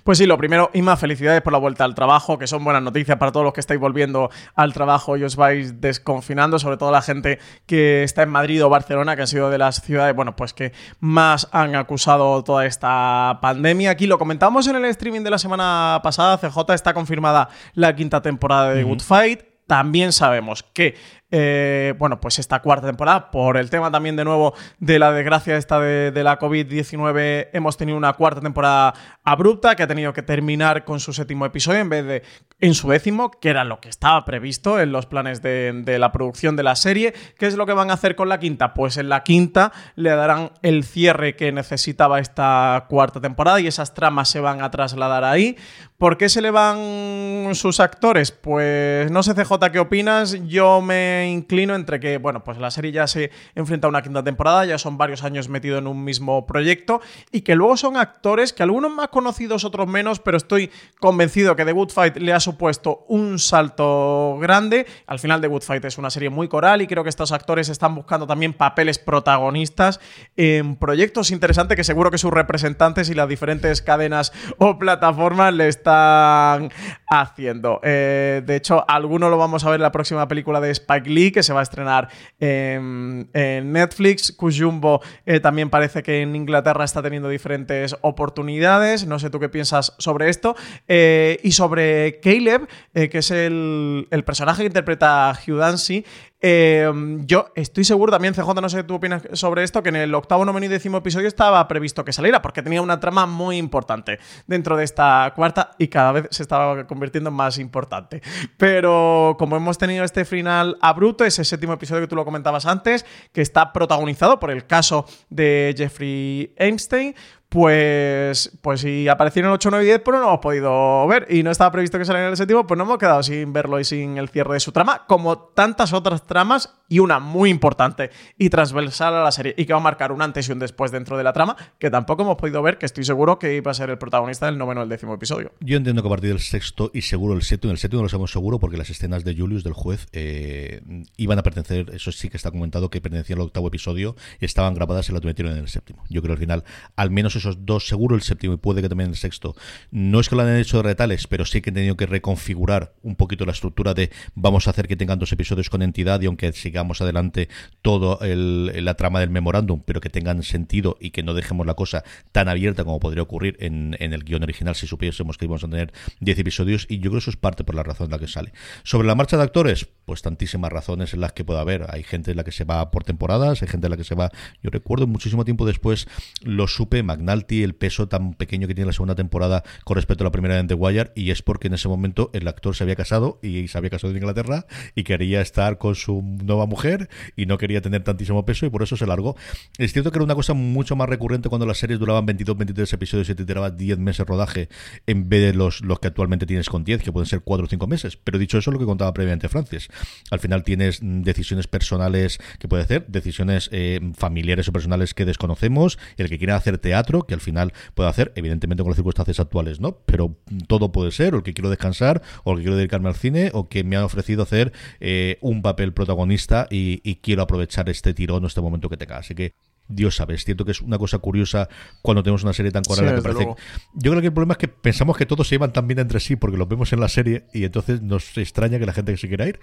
Pues sí, lo primero, Inma, felicidades por la vuelta al trabajo, que son buenas noticias para todos los que estáis volviendo al trabajo y os vais desconfinando, sobre todo la gente que está en Madrid o Barcelona, que han sido de las ciudades, bueno, pues que más han acusado toda esta pandemia. Aquí lo comentamos en el streaming de la semana pasada, CJ está confirmada la quinta temporada de Good Fight. También sabemos que eh, bueno, pues esta cuarta temporada, por el tema también de nuevo de la desgracia esta de, la COVID-19, hemos tenido una cuarta temporada abrupta que ha tenido que terminar con su séptimo episodio en vez de en su décimo, que era lo que estaba previsto en los planes de, de la producción de la serie. ¿Qué es lo que van a hacer con la quinta? Pues en la quinta le darán el cierre que necesitaba esta cuarta temporada y esas tramas se van a trasladar ahí. ¿Por qué se le van sus actores? Pues no sé, CJ, ¿qué opinas? Yo me inclino entre que, bueno, pues la serie ya se enfrenta a una quinta temporada, ya son varios años metido en un mismo proyecto y que luego son actores que algunos más conocidos, otros menos, pero estoy convencido que The Good Fight le ha supuesto un salto grande. Al final The Good Fight es una serie muy coral y creo que estos actores están buscando también papeles protagonistas en proyectos interesantes que seguro que sus representantes y las diferentes cadenas o plataformas le están haciendo. Eh, de hecho, alguno lo vamos a ver en la próxima película de Spike Lee, que se va a estrenar en, Netflix. Kujumbo eh, también parece que en Inglaterra está teniendo diferentes oportunidades. No sé tú qué piensas sobre esto. Eh, y sobre Caleb, eh, que es el, el personaje que interpreta Hugh Dancy. Eh, yo estoy seguro también, CJ, no sé qué tú opinas sobre esto, que en el octavo, noveno y décimo episodio estaba previsto que saliera, porque tenía una trama muy importante dentro de esta cuarta y cada vez se estaba convirtiendo en más importante. Pero como hemos tenido este final abrupto, ese séptimo episodio que tú lo comentabas antes, que está protagonizado por el caso de Jeffrey Einstein, pues, pues si aparecieron 8, 9 y 10, pues no hemos podido ver. Y no estaba previsto que saliera en el séptimo, pues no hemos quedado sin verlo y sin el cierre de su trama, como tantas otras tramas y una muy importante y transversal a la serie y que va a marcar un antes y un después dentro de la trama, que tampoco hemos podido ver, que estoy seguro que iba a ser el protagonista del noveno o el décimo episodio. Yo entiendo que a partir del sexto y seguro el séptimo, el séptimo lo sabemos seguro porque las escenas de Julius, del juez, eh, iban a pertenecer, eso sí que está comentado, que pertenecía al octavo episodio, estaban grabadas y lo metieron en el séptimo. Yo creo que al final, al menos esos dos, seguro el séptimo y puede que también el sexto, no es que lo hayan hecho de retales, pero sí que han tenido que reconfigurar un poquito la estructura de vamos a hacer que tengan dos episodios con entidad y aunque sigamos adelante todo el, la trama del memorándum, pero que tengan sentido y que no dejemos la cosa tan abierta como podría ocurrir en, el guion original si supiésemos que íbamos a tener 10 episodios y yo creo que eso es parte por la razón en la que sale. Sobre la marcha de actores, pues tantísimas razones en las que pueda haber. Hay gente en la que se va por temporadas, hay gente en la que se va... Yo recuerdo muchísimo tiempo después lo supe, McNulty, el peso tan pequeño que tiene la segunda temporada con respecto a la primera de The Wire y es porque en ese momento el actor se había casado y se había casado en Inglaterra y quería estar con su nueva mujer y no quería tener tantísimo peso y por eso se largó. Es cierto que era una cosa mucho más recurrente cuando las series duraban 22, 23 episodios y te tiraba 10 meses rodaje en vez de los, los que actualmente tienes con 10, que pueden ser 4 o 5 meses. Pero dicho eso, lo que contaba previamente Francis, al final tienes decisiones personales que puede hacer, decisiones eh, familiares o personales que desconocemos, el que quiera hacer teatro, que al final puede hacer, evidentemente con las circunstancias actuales, ¿no? Pero todo puede ser, o el que quiero descansar, o el que quiero dedicarme al cine, o que me han ofrecido hacer eh, un papel protagonista y, y quiero aprovechar este tirón o este momento que tenga. Así que Dios sabe, es cierto que es una cosa curiosa cuando tenemos una serie tan coral Sí, que desde parece. luego. Yo creo que el problema es que pensamos que todos se llevan tan bien entre sí porque los vemos en la serie y entonces nos extraña que la gente se quiera ir.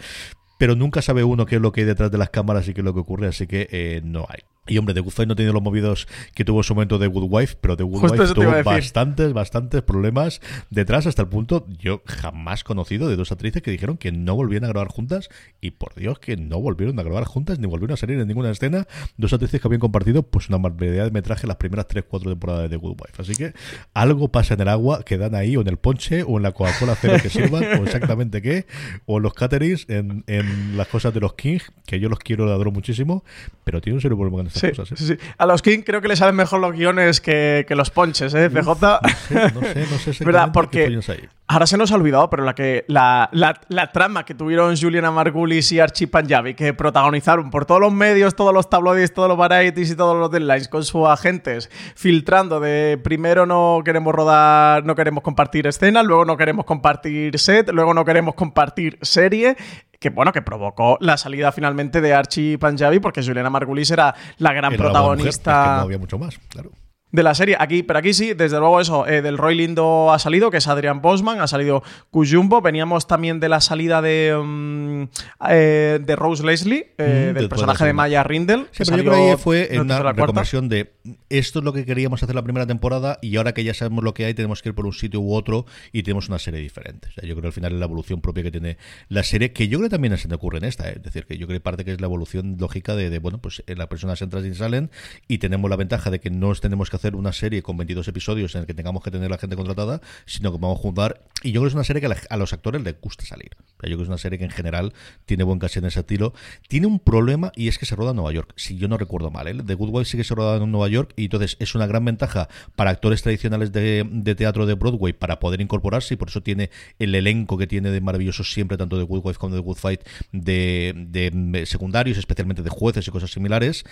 Pero nunca sabe uno qué es lo que hay detrás de las cámaras y qué es lo que ocurre, así que eh, no hay. Y hombre, The Good Fight no ha tenido los movidos que tuvo en su momento The Good Wife, pero The Good Justo Wife tuvo bastantes, bastantes problemas detrás hasta el punto yo jamás conocido de dos actrices que dijeron que no volvían a grabar juntas y por Dios que no volvieron a grabar juntas ni volvieron a salir en ninguna escena. Dos actrices que habían compartido pues una barbaridad de metraje las primeras 3-4 temporadas de The Good Wife. Así que algo pasa en el agua que dan ahí o en el ponche o en la Coca-Cola cero que sirvan o exactamente qué o en los caterings, en, en las cosas de los King, que yo los quiero, los adoro muchísimo, pero tiene un serio problema estas Sí, cosas. ¿eh? sí. A los King creo que les salen mejor los guiones que, que los ponches, ¿eh, CJ? No sé, no sé, no sé ¿Verdad? Porque hay. Ahora se nos ha olvidado, pero la, que, la, la, la trama que tuvieron Juliana Margulis y Archie Panjabi, que protagonizaron por todos los medios, todos los tabloides, todos los varieties y todos los deadlines con sus agentes, filtrando de primero no queremos rodar, no queremos compartir escena, luego no queremos compartir set, luego no queremos compartir serie, que bueno, que provocó la salida finalmente de Archie Panjabi, porque Juliana Margulis era la gran Era la buena mujer, protagonista es que no había mucho más, claro. De la serie. Aquí, pero aquí sí, desde luego eso, eh, del Roy Lindo ha salido, que es Adrian Bosman, ha salido Kujumbo. Veníamos también de la salida de, mm, eh, de Rose Leslie, eh, Mm, del personaje de de Maya Rindel. Sí, que pero yo creo que fue en una reconversión de esto es lo que queríamos hacer la primera temporada y ahora que ya sabemos lo que hay tenemos que ir por un sitio u otro y tenemos una serie diferente. O sea, yo creo que al final es la evolución propia que tiene la serie, que yo creo que también se me ocurre en esta, ¿eh? es decir, que yo creo que parte que es la evolución lógica de, de, bueno, pues eh, las personas entran y salen y tenemos la ventaja de que no tenemos que hacer una serie con 22 episodios en el que tengamos que tener la gente contratada, sino que vamos a juntar y yo creo que es una serie que a, la- a los actores les gusta salir. Yo creo que es una serie que en general tiene buen caché en ese estilo. Tiene un problema y es que se roda en Nueva York, si yo no recuerdo mal. ¿eh? The Good Wife sí que se roda en Nueva York y entonces es una gran ventaja para actores tradicionales de, teatro de Broadway para poder incorporarse y por eso tiene el elenco que tiene de maravilloso siempre, tanto de Good Wife como de Good Fight, de, de secundarios, especialmente de jueces y cosas similares.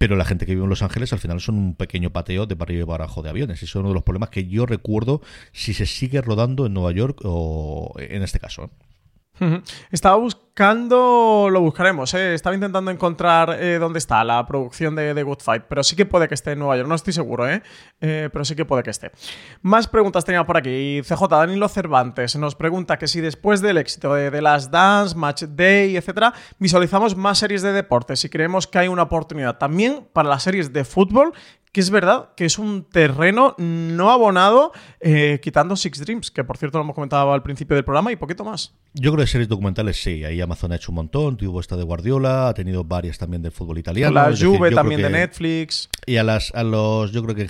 Pero la gente que vive en Los Ángeles al final son un pequeño pateo de arriba y para abajo de aviones. Y eso es uno de los problemas que yo recuerdo si se sigue rodando en Nueva York o en este caso. ¿eh? Estaba buscando, lo buscaremos, ¿eh? estaba intentando encontrar eh, dónde está la producción de, de Good Fight, pero sí que puede que esté en Nueva York, no estoy seguro, ¿eh? Eh, pero sí que puede que esté. Más preguntas tenía por aquí. CJ Danilo Cervantes nos pregunta que si después del éxito de The Last Dance, Match Day, etcétera, visualizamos más series de deportes y creemos que hay una oportunidad también para las series de fútbol que es verdad que es un terreno no abonado, eh, quitando Six Dreams, que por cierto lo hemos comentado al principio del programa y poquito más. Yo creo que series documentales sí, ahí Amazon ha hecho un montón, tuvo esta de Guardiola, ha tenido varias también del fútbol italiano. La decir, Juve también de Netflix. Y a las a los yo creo que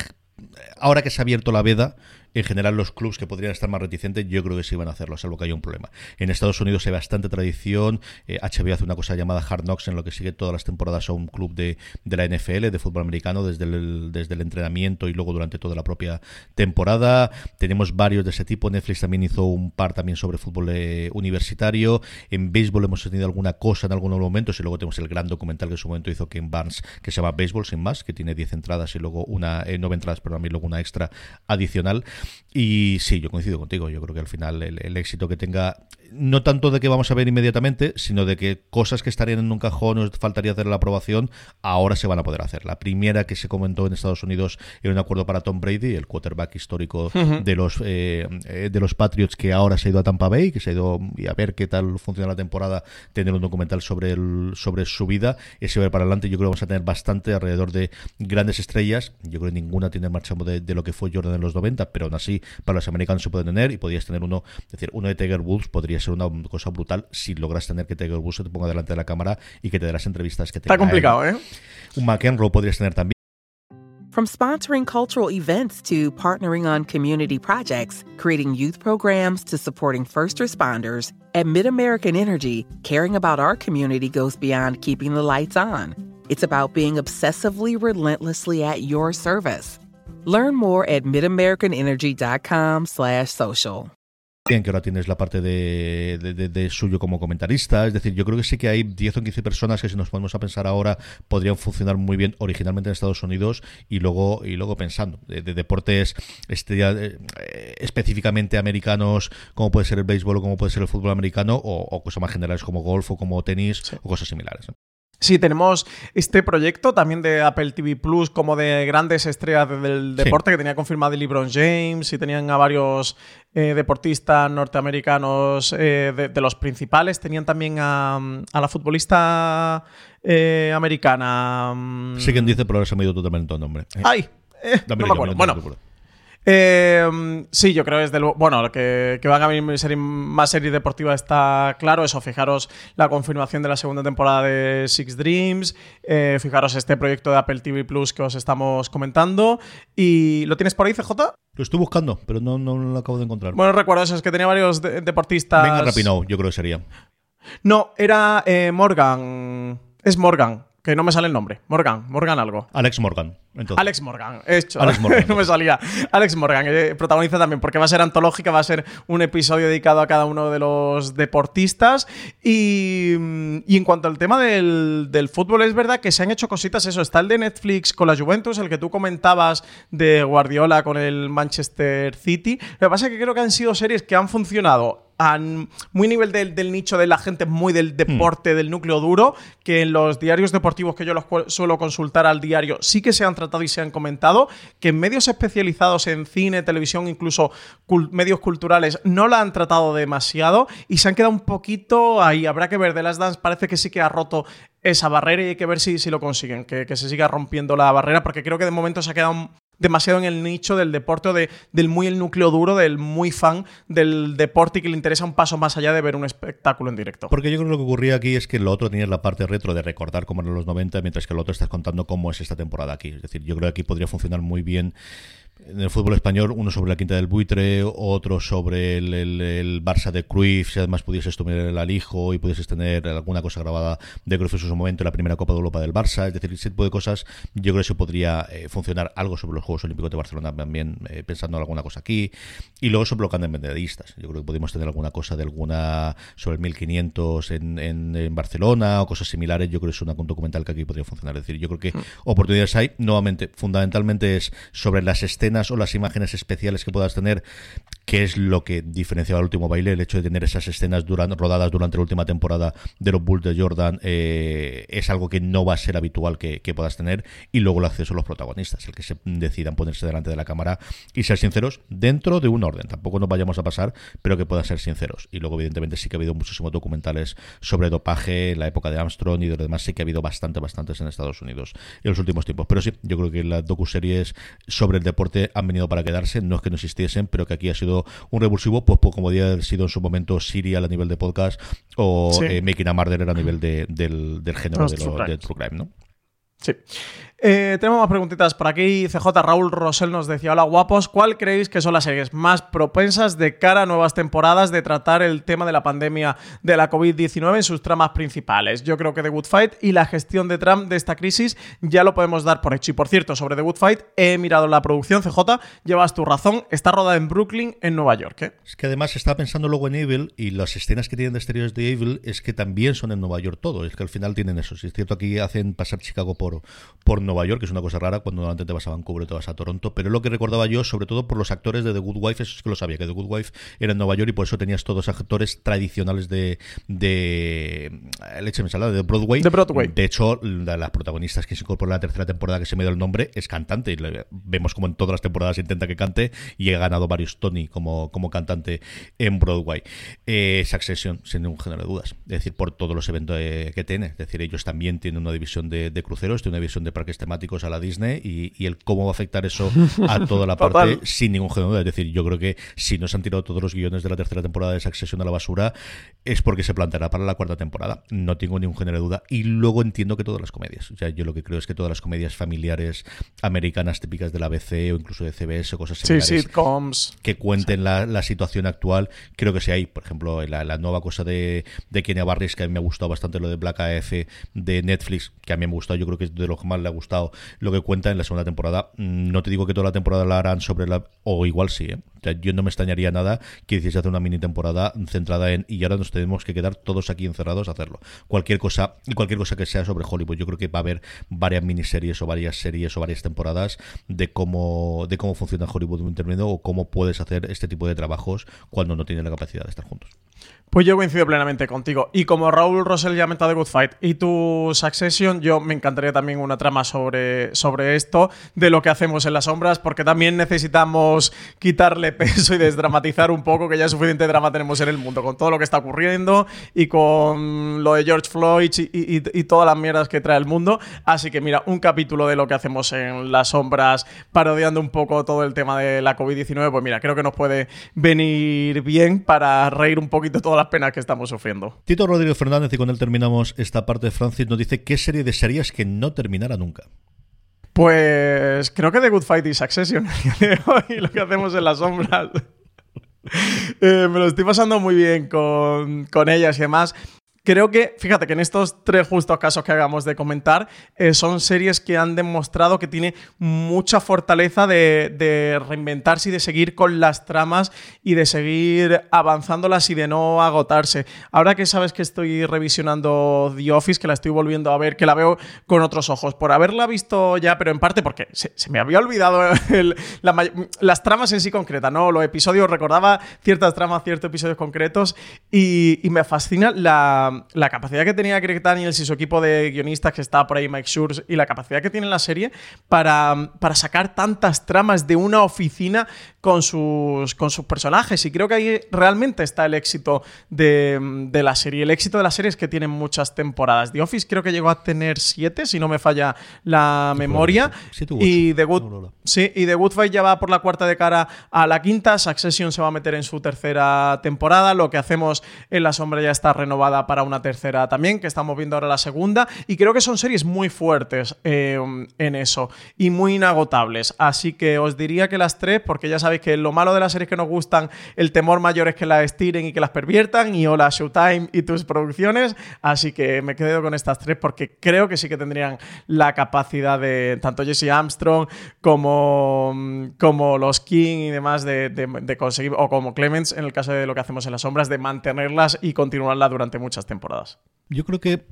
ahora que se ha abierto la veda, en general los clubs que podrían estar más reticentes, yo creo que sí van a hacerlo, salvo que haya un problema. En Estados Unidos hay bastante tradición, eh, HBO hace una cosa llamada Hard Knocks en lo que sigue todas las temporadas a un club de, de la NFL, de fútbol americano, desde el, desde el entrenamiento y luego durante toda la propia temporada. Tenemos varios de ese tipo, Netflix también hizo un par también sobre fútbol eh, universitario, en béisbol hemos tenido alguna cosa en algunos momentos y luego tenemos el gran documental que en su momento hizo Ken Barnes, que se llama Béisbol sin más, que tiene 10 entradas y luego una, eh, 9 entradas, pero a mí luego una extra adicional. Y sí, yo coincido contigo. Yo creo que al final el, el éxito que tenga, no tanto de que vamos a ver inmediatamente, sino de que cosas que estarían en un cajón o faltaría hacer la aprobación, ahora se van a poder hacer. La primera que se comentó en Estados Unidos era un acuerdo para Tom Brady, el quarterback histórico de los eh, eh, de los Patriots que ahora se ha ido a Tampa Bay, que se ha ido y a ver qué tal funciona la temporada, tener un documental sobre el, sobre su vida. Ese ir para adelante. Yo creo que vamos a tener bastante alrededor de grandes estrellas. Yo creo que ninguna tiene marcha de, de lo que fue Jordan en los 90, pero aún así para los americanos se puede tener y podrías tener uno, es decir, uno de Tiger Woods podría ser una cosa brutal si logras tener que Tiger Woods se te ponga delante de la cámara y que te dé las entrevistas que te Está complicado, ¿eh? Un McEnroe podrías tener también. From sponsoring cultural events to partnering on community projects, creating youth programs to supporting first responders, at MidAmerican Energy, caring about our community goes beyond keeping the lights on. It's about being obsessively relentlessly at your service. Learn more at midamericanenergy.com/social. Bien, que ahora tienes la parte de, de- de- de suyo como comentarista. Es decir, yo creo que sí que hay 10 o 15 personas que si nos ponemos a pensar ahora podrían funcionar muy bien originalmente en Estados Unidos y luego y luego pensando de, de deportes este, eh, específicamente americanos como puede ser el béisbol o como puede ser el fútbol americano o, o cosas más generales como golf o como tenis o cosas similares. Sí, tenemos este proyecto también de Apple TV Plus como de grandes estrellas del Sí. deporte que tenía confirmado LeBron James y tenían a varios eh, deportistas norteamericanos eh, de, de los principales. Tenían también a, a la futbolista eh, americana. mm, Sí que dice, pero ahora se me ha ido totalmente el nombre. ¡Ay! eh, no me acuerdo. Bueno. Eh, sí, yo creo desde luego. Bueno, que, que van a venir serie- más series deportivas está claro. Eso, fijaros la confirmación de la segunda temporada de Six Dreams. eh, fijaros este proyecto de Apple TV Plus que os estamos comentando. ¿Y lo tienes por ahí, CJ? Lo estoy buscando, pero no, no lo acabo de encontrar. Bueno, recuerdo eso, es que tenía varios de- deportistas. Venga, Rapinoe, yo creo que sería. No, era eh, Morgan. Es Morgan, que no me sale el nombre. Morgan, Morgan algo. Alex Morgan. Alex Morgan, hecho. Alex Morgan. no me salía. Alex Morgan, eh, protagoniza también, porque va a ser antológica, va a ser un episodio dedicado a cada uno de los deportistas. Y, en cuanto al tema del, del, fútbol, es verdad que se han hecho cositas. Eso, está el de Netflix con la Juventus, el que tú comentabas de Guardiola con el Manchester City. Lo que pasa es que creo que han sido series que han funcionado muy nivel del, nicho de la gente, muy del deporte, del núcleo duro, que en los diarios deportivos que yo los suelo consultar al diario sí que se han tratado y se han comentado, que en medios especializados en cine, televisión, incluso medios culturales, no la han tratado demasiado y se han quedado un poquito ahí. Habrá que ver, The Last Dance parece que sí que ha roto esa barrera y hay que ver si, si lo consiguen, que, que, se siga rompiendo la barrera, porque creo que de momento se ha quedado demasiado en el nicho del deporte de, del muy el núcleo duro, del muy fan del deporte y que le interesa un paso más allá de ver un espectáculo en directo. Porque yo creo que lo que ocurría aquí es que lo otro tenía la parte retro de recordar cómo eran los 90, mientras que lo otro estás contando cómo es esta temporada aquí. Es decir, yo creo que aquí podría funcionar muy bien en el fútbol español, uno sobre la quinta del buitre, otro sobre el, el, Barça de Cruyff, si además pudieses tomar el alijo y pudieses tener alguna cosa grabada de Cruyff en su momento, la primera Copa de Europa del Barça, es decir, ese tipo de cosas, yo creo que eso podría eh, funcionar algo sobre los Juegos Olímpicos de Barcelona también, eh, pensando en alguna cosa aquí, y luego sobre los en medallistas, yo creo que podemos tener alguna cosa de alguna sobre el 1500 en, en, Barcelona o cosas similares, yo creo que es un documental que aquí podría funcionar, es decir, yo creo que mm. oportunidades hay, nuevamente, fundamentalmente es sobre las escenas o las imágenes especiales que puedas tener, que es lo que diferenciaba el último baile, el hecho de tener esas escenas rodadas durante la última temporada de los Bulls de Jordan, eh, es algo que no va a ser habitual que, puedas tener, y luego el acceso a los protagonistas, el que se decidan ponerse delante de la cámara y ser sinceros dentro de un orden. Tampoco nos vayamos a pasar, pero que puedan ser sinceros. Y luego, evidentemente, sí que ha habido muchísimos documentales sobre dopaje, la época de Armstrong y de lo demás, sí que ha habido bastante, bastantes en Estados Unidos en los últimos tiempos. Pero sí, yo creo que las docuseries sobre el deporte han venido para quedarse, no es que no existiesen, pero que aquí ha sido un revulsivo, pues, pues como había haber sido en su momento Serial a nivel de podcast o eh, Making a Murderer a nivel de, del, del género de lo, True Crime, ¿no? Sí. Eh, tenemos más preguntitas por aquí. CJ Raúl Rosell nos decía: Hola guapos, ¿cuál creéis que son las series más propensas de cara a nuevas temporadas de tratar el tema de la pandemia de la COVID-19 en sus tramas principales? Yo creo que The Good Fight y la gestión de Trump de esta crisis ya lo podemos dar por hecho. Y por cierto, sobre The Good Fight, he mirado la producción. CJ, llevas tu razón, está rodada en Brooklyn, en Nueva York. ¿eh? Es que además estaba pensando luego en Evil y las escenas que tienen de exteriores de Evil es que también son en Nueva York todo. Es que al final tienen eso. Si es cierto, aquí hacen pasar Chicago por, por Nueva York, que es una cosa rara cuando antes te vas a Vancouver y te vas a Toronto, pero lo que recordaba yo, sobre todo por los actores de The Good Wife, eso es que lo sabía, que The Good Wife era en Nueva York y por eso tenías todos actores tradicionales de, de leche ensalada, de Broadway. De Broadway. De hecho, las protagonistas que se incorporó en la tercera temporada que se me dio el nombre es cantante. Y vemos como en todas las temporadas intenta que cante y ha ganado varios Tony como, como cantante en Broadway. Eh, Succession, sin ningún género de dudas. Es decir, por todos los eventos eh, que tiene. Es decir, ellos también tienen una división de, de cruceros, tienen una división de parques temáticos a la Disney y, el cómo va a afectar eso a toda la parte sin ningún género. Es decir, yo creo que si no se han tirado todos los guiones de la tercera temporada de Succession a la basura es porque se planteará para la cuarta temporada. No tengo ningún género de duda. Y luego entiendo que todas las comedias. O sea, yo lo que creo es que todas las comedias familiares americanas típicas de la ABC o incluso de CBS o cosas similares que cuenten la, situación actual, creo que sí hay. Por ejemplo, la, nueva cosa de, de Kenia Barris, que a mí me ha gustado bastante lo de Black AF de Netflix, que a mí me ha gustado, yo creo que es de lo que más le ha gustado lo que cuenta en la segunda temporada. Mm, no te digo que toda la temporada la harán sobre la... O igual sí, ¿eh? Yo no me extrañaría nada que hiciese hacer una mini temporada centrada en y ahora nos tenemos que quedar todos aquí encerrados a hacerlo. Cualquier cosa, cualquier cosa que sea sobre Hollywood, yo creo que va a haber varias miniseries o varias series o varias temporadas de cómo, de cómo funciona Hollywood intermedio o cómo puedes hacer este tipo de trabajos cuando no tienes la capacidad de estar juntos. Pues yo coincido plenamente contigo. Y como Raúl Rosell ya ha de Good Fight y tu Succession, yo me encantaría también una trama sobre, sobre esto, de lo que hacemos en las sombras, porque también necesitamos quitarle peso y desdramatizar un poco, que ya suficiente drama tenemos en el mundo, con todo lo que está ocurriendo y con lo de George Floyd y, todas las mierdas que trae el mundo. Así que mira, un capítulo de lo que hacemos en las sombras, parodiando un poco todo el tema de la COVID-19, pues mira, creo que nos puede venir bien para reír un poquito toda las penas que estamos sufriendo. Tito Rodríguez Fernández, y con él terminamos esta parte de Francis, nos dice qué serie desearías que no terminara nunca. Pues creo que The Good Fight y Succession, y lo que hacemos en las sombras. Eh, me lo estoy pasando muy bien con, con ellas y demás creo que, fíjate que en estos tres justos casos que hagamos de comentar, eh, son series que han demostrado que tiene mucha fortaleza de, de, reinventarse y de seguir con las tramas y de seguir avanzándolas y de no agotarse. Ahora que sabes que estoy revisionando The Office, que la estoy volviendo a ver, que la veo con otros ojos, por haberla visto ya, pero en parte porque se, me había olvidado las tramas en sí concretas, ¿no? Los episodios, recordaba ciertas tramas, ciertos episodios concretos y, y me fascina la, la, capacidad que tenía Greg Daniels y su equipo de guionistas que está por ahí, Mike Schurz, y la capacidad que tiene la serie para, para sacar tantas tramas de una oficina con sus, con sus personajes. Y creo que ahí realmente está el éxito de, de, la serie. El éxito de la serie es que tienen muchas temporadas. The Office creo que llegó a tener siete, si no me falla la memoria. y The Good, sí, y The Good Fight ya va por la cuarta de cara a la quinta. Succession se va a meter en su tercera temporada. Lo que hacemos en La Sombra ya está renovada para una tercera también, que estamos viendo ahora la segunda. Y creo que son series muy fuertes eh, en eso y muy inagotables. Así que os diría que las tres, porque ya sabéis sabéis que lo malo de las series que nos gustan, el temor mayor es que las estiren y que las perviertan, y hola Showtime y tus producciones. Así que me quedo con estas tres porque creo que sí que tendrían la capacidad de tanto Jesse Armstrong como, como los King y demás de, conseguir, o como Clemens en el caso de lo que hacemos en las sombras, de mantenerlas y continuarlas durante muchas temporadas. Yo creo que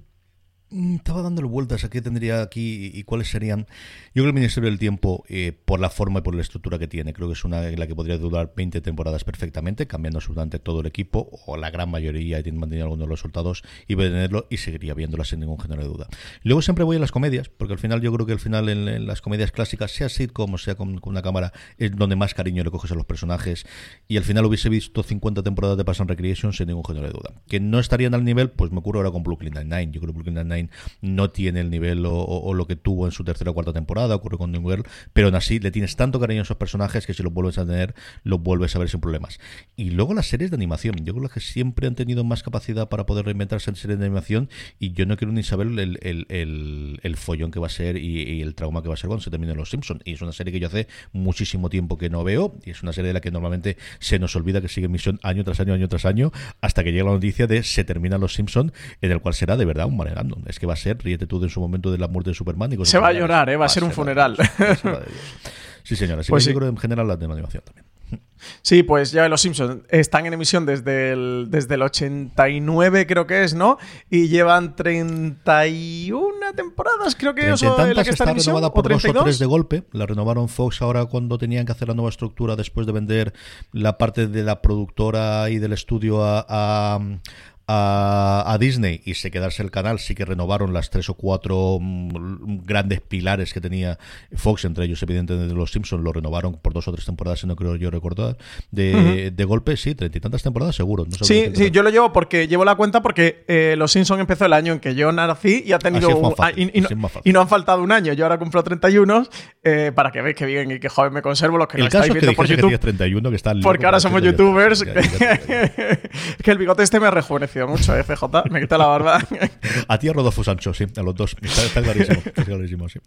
estaba dándole vueltas a qué tendría aquí y cuáles serían. Yo creo que el Ministerio del Tiempo, eh, por la forma y por la estructura que tiene, creo que es una en la que podría durar 20 temporadas perfectamente, cambiando absolutamente todo el equipo, o la gran mayoría, y tiene mantenido algunos de los resultados, y tenerlo y seguiría viéndola sin ningún género de duda. Luego siempre voy a las comedias, porque al final yo creo que al final en, las comedias clásicas, sea sitcom sea con, una cámara, es donde más cariño le coges a los personajes, y al final hubiese visto 50 temporadas de Pass and Recreation sin ningún género de duda. Que no estarían al nivel, pues me ocurre ahora con Brooklyn Nine-Nine. Yo creo que Brooklyn Nine-Nine no tiene el nivel o, lo que tuvo en su tercera o cuarta temporada, ocurre con New Girl, pero aún así le tienes tanto cariño a esos personajes que si los vuelves a tener, los vuelves a ver sin problemas. Y luego las series de animación, yo creo que siempre han tenido más capacidad para poder reinventarse en series de animación y yo no quiero ni saber el, follón que va a ser y, el trauma que va a ser cuando se termine Los Simpsons. Y es una serie que yo hace muchísimo tiempo que no veo y es una serie de la que normalmente se nos olvida que sigue emisión año tras año, año tras año, hasta que llega la noticia de se termina Los Simpsons, en el cual será de verdad un manejando es que va a ser, ríete tú en su momento de la muerte de Superman. Y Se va a llorar, ¿eh? va, a ser un funeral. sí, señora. Sí, pues sí. en general la de animación también. Sí, pues ya Los Simpsons están en emisión desde el, desde el 89, creo que es, ¿no? Y llevan 31 temporadas, creo que es la que está, renovada por dos o tres de golpe. La renovaron Fox ahora cuando tenían que hacer la nueva estructura después de vender la parte de la productora y del estudio a a, Disney y se quedarse el canal, sí que renovaron las tres o cuatro mm, grandes pilares que tenía Fox, entre ellos evidentemente Los Simpsons, lo renovaron por dos o tres temporadas, si no creo yo recordar, de, de golpe, sí, treinta y tantas temporadas seguro. sí, sí, yo lo llevo porque llevo la cuenta porque eh, Los Simpsons empezó el año en que yo nací y ha tenido... y, no, han faltado un año, yo ahora cumplo 31 eh, para que veáis que bien y que joven me conservo los que el no estáis viendo por YouTube. 31, que porque ahora somos youtubers. que el bigote este me ha rejuvenecido mucho, ¿eh, FJ. Me quita la barba. a ti a Rodolfo Sancho, sí, a los dos. Está, clarísimo, está clarísimo, sí.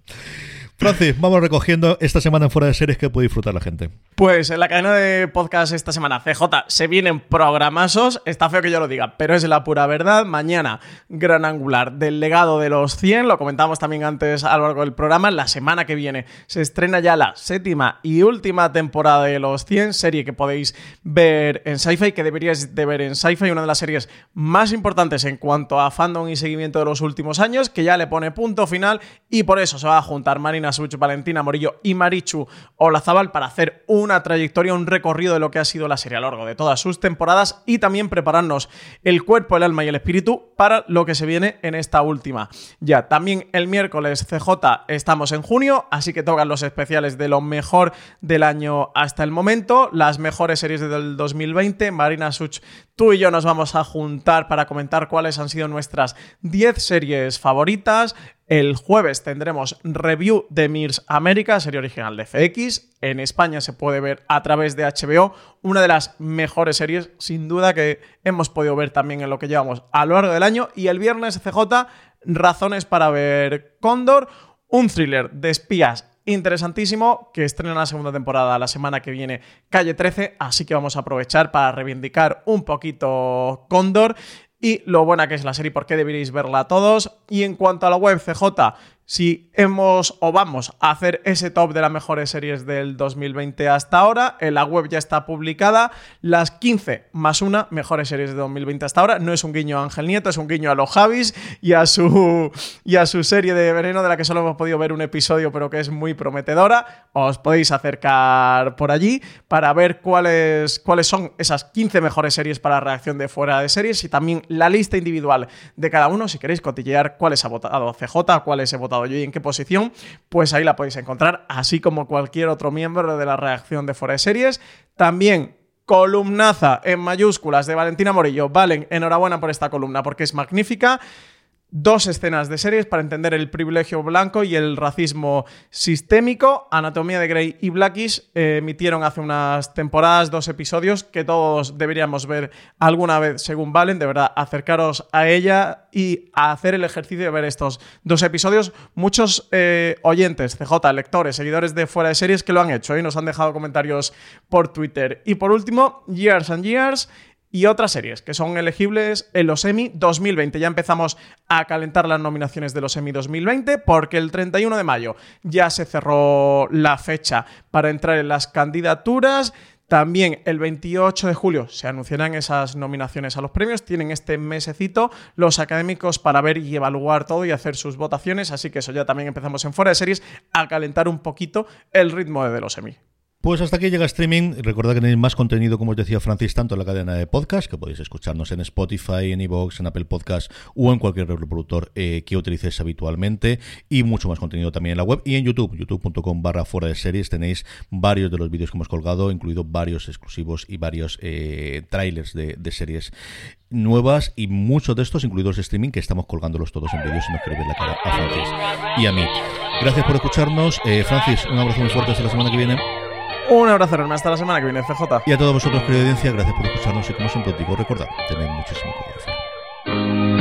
Francis, vamos recogiendo esta semana en Fuera de Series que puede disfrutar la gente. Pues en la cadena de podcast esta semana, CJ, se vienen programazos. Está feo que yo lo diga, pero es la pura verdad. Mañana, gran angular del legado de los 100. Lo comentamos también antes a lo largo del programa. La semana que viene se estrena ya la séptima y última temporada de los 100, serie que podéis ver en Sci-Fi, que deberíais de ver en Sci-Fi, una de las series más importantes en cuanto a fandom y seguimiento de los últimos años, que ya le pone punto final y por eso se va a juntar Marina Such, Valentina Morillo y Marichu Olazabal para hacer una trayectoria, un recorrido de lo que ha sido la serie a lo largo de todas sus temporadas y también prepararnos el cuerpo, el alma y el espíritu para lo que se viene en esta última. Ya, también el miércoles CJ estamos en junio, así que tocan los especiales de lo mejor del año hasta el momento, las mejores series del 2020. Marina Such, tú y yo nos vamos a juntar para comentar cuáles han sido nuestras 10 series favoritas. El jueves tendremos review de Mirs América, serie original de FX. En España se puede ver a través de HBO, una de las mejores series, sin duda, que hemos podido ver también en lo que llevamos a lo largo del año. Y el viernes CJ, razones para ver Cóndor, un thriller de espías interesantísimo que estrena la segunda temporada la semana que viene Calle 13, así que vamos a aprovechar para reivindicar un poquito Cóndor y lo buena que es la serie, por qué deberéis verla todos. Y en cuanto a la web CJ, si hemos o vamos a hacer ese top de las mejores series del 2020 hasta ahora, en la web ya está publicada las 15 más una mejores series de 2020 hasta ahora. No es un guiño a Ángel Nieto, es un guiño a los Javis y a su, y a su serie de Veneno de la que solo hemos podido ver un episodio pero que es muy prometedora. Os podéis acercar por allí para ver cuáles, cuáles son esas 15 mejores series para reacción de fuera de series y también la lista individual de cada uno si queréis cotillear cuáles ha votado CJ, cuáles he votado y en qué posición, pues ahí la podéis encontrar, así como cualquier otro miembro de la reacción de Fuera de Series. También columnaza en mayúsculas de Valentina Morillo. Valen, enhorabuena por esta columna porque es magnífica dos escenas de series para entender el privilegio blanco y el racismo sistémico. Anatomía de Grey y Blackish eh, emitieron hace unas temporadas dos episodios que todos deberíamos ver alguna vez según Valen. De verdad, acercaros a ella y a hacer el ejercicio de ver estos dos episodios. Muchos eh, oyentes, CJ, lectores, seguidores de fuera de series que lo han hecho y nos han dejado comentarios por Twitter. Y por último, Years and Years y otras series que son elegibles en los Emmy 2020. Ya empezamos a calentar las nominaciones de los Emmy 2020 porque el 31 de mayo ya se cerró la fecha para entrar en las candidaturas. También el 28 de julio se anunciarán esas nominaciones a los premios. Tienen este mesecito los académicos para ver y evaluar todo y hacer sus votaciones. Así que eso ya también empezamos en fuera de series a calentar un poquito el ritmo de los Emmy. Pues hasta aquí llega streaming. Recordad que tenéis más contenido, como os decía Francis, tanto en la cadena de podcast, que podéis escucharnos en Spotify, en Evox, en Apple Podcast o en cualquier reproductor eh, que utilices habitualmente. Y mucho más contenido también en la web y en YouTube, youtube.com barra fuera de series. Tenéis varios de los vídeos que hemos colgado, incluido varios exclusivos y varios eh, trailers de, series nuevas y muchos de estos, incluidos streaming, que estamos colgándolos todos en vídeos si no queréis ver la cara a Francis y a mí. Gracias por escucharnos. Eh, Francis, un abrazo muy fuerte hasta la semana que viene. Un abrazo enorme, hasta la semana que viene, CJ. Y a todos vosotros, querida audiencia, gracias por escucharnos y como siempre digo, recordad, tened muchísimo cuidado.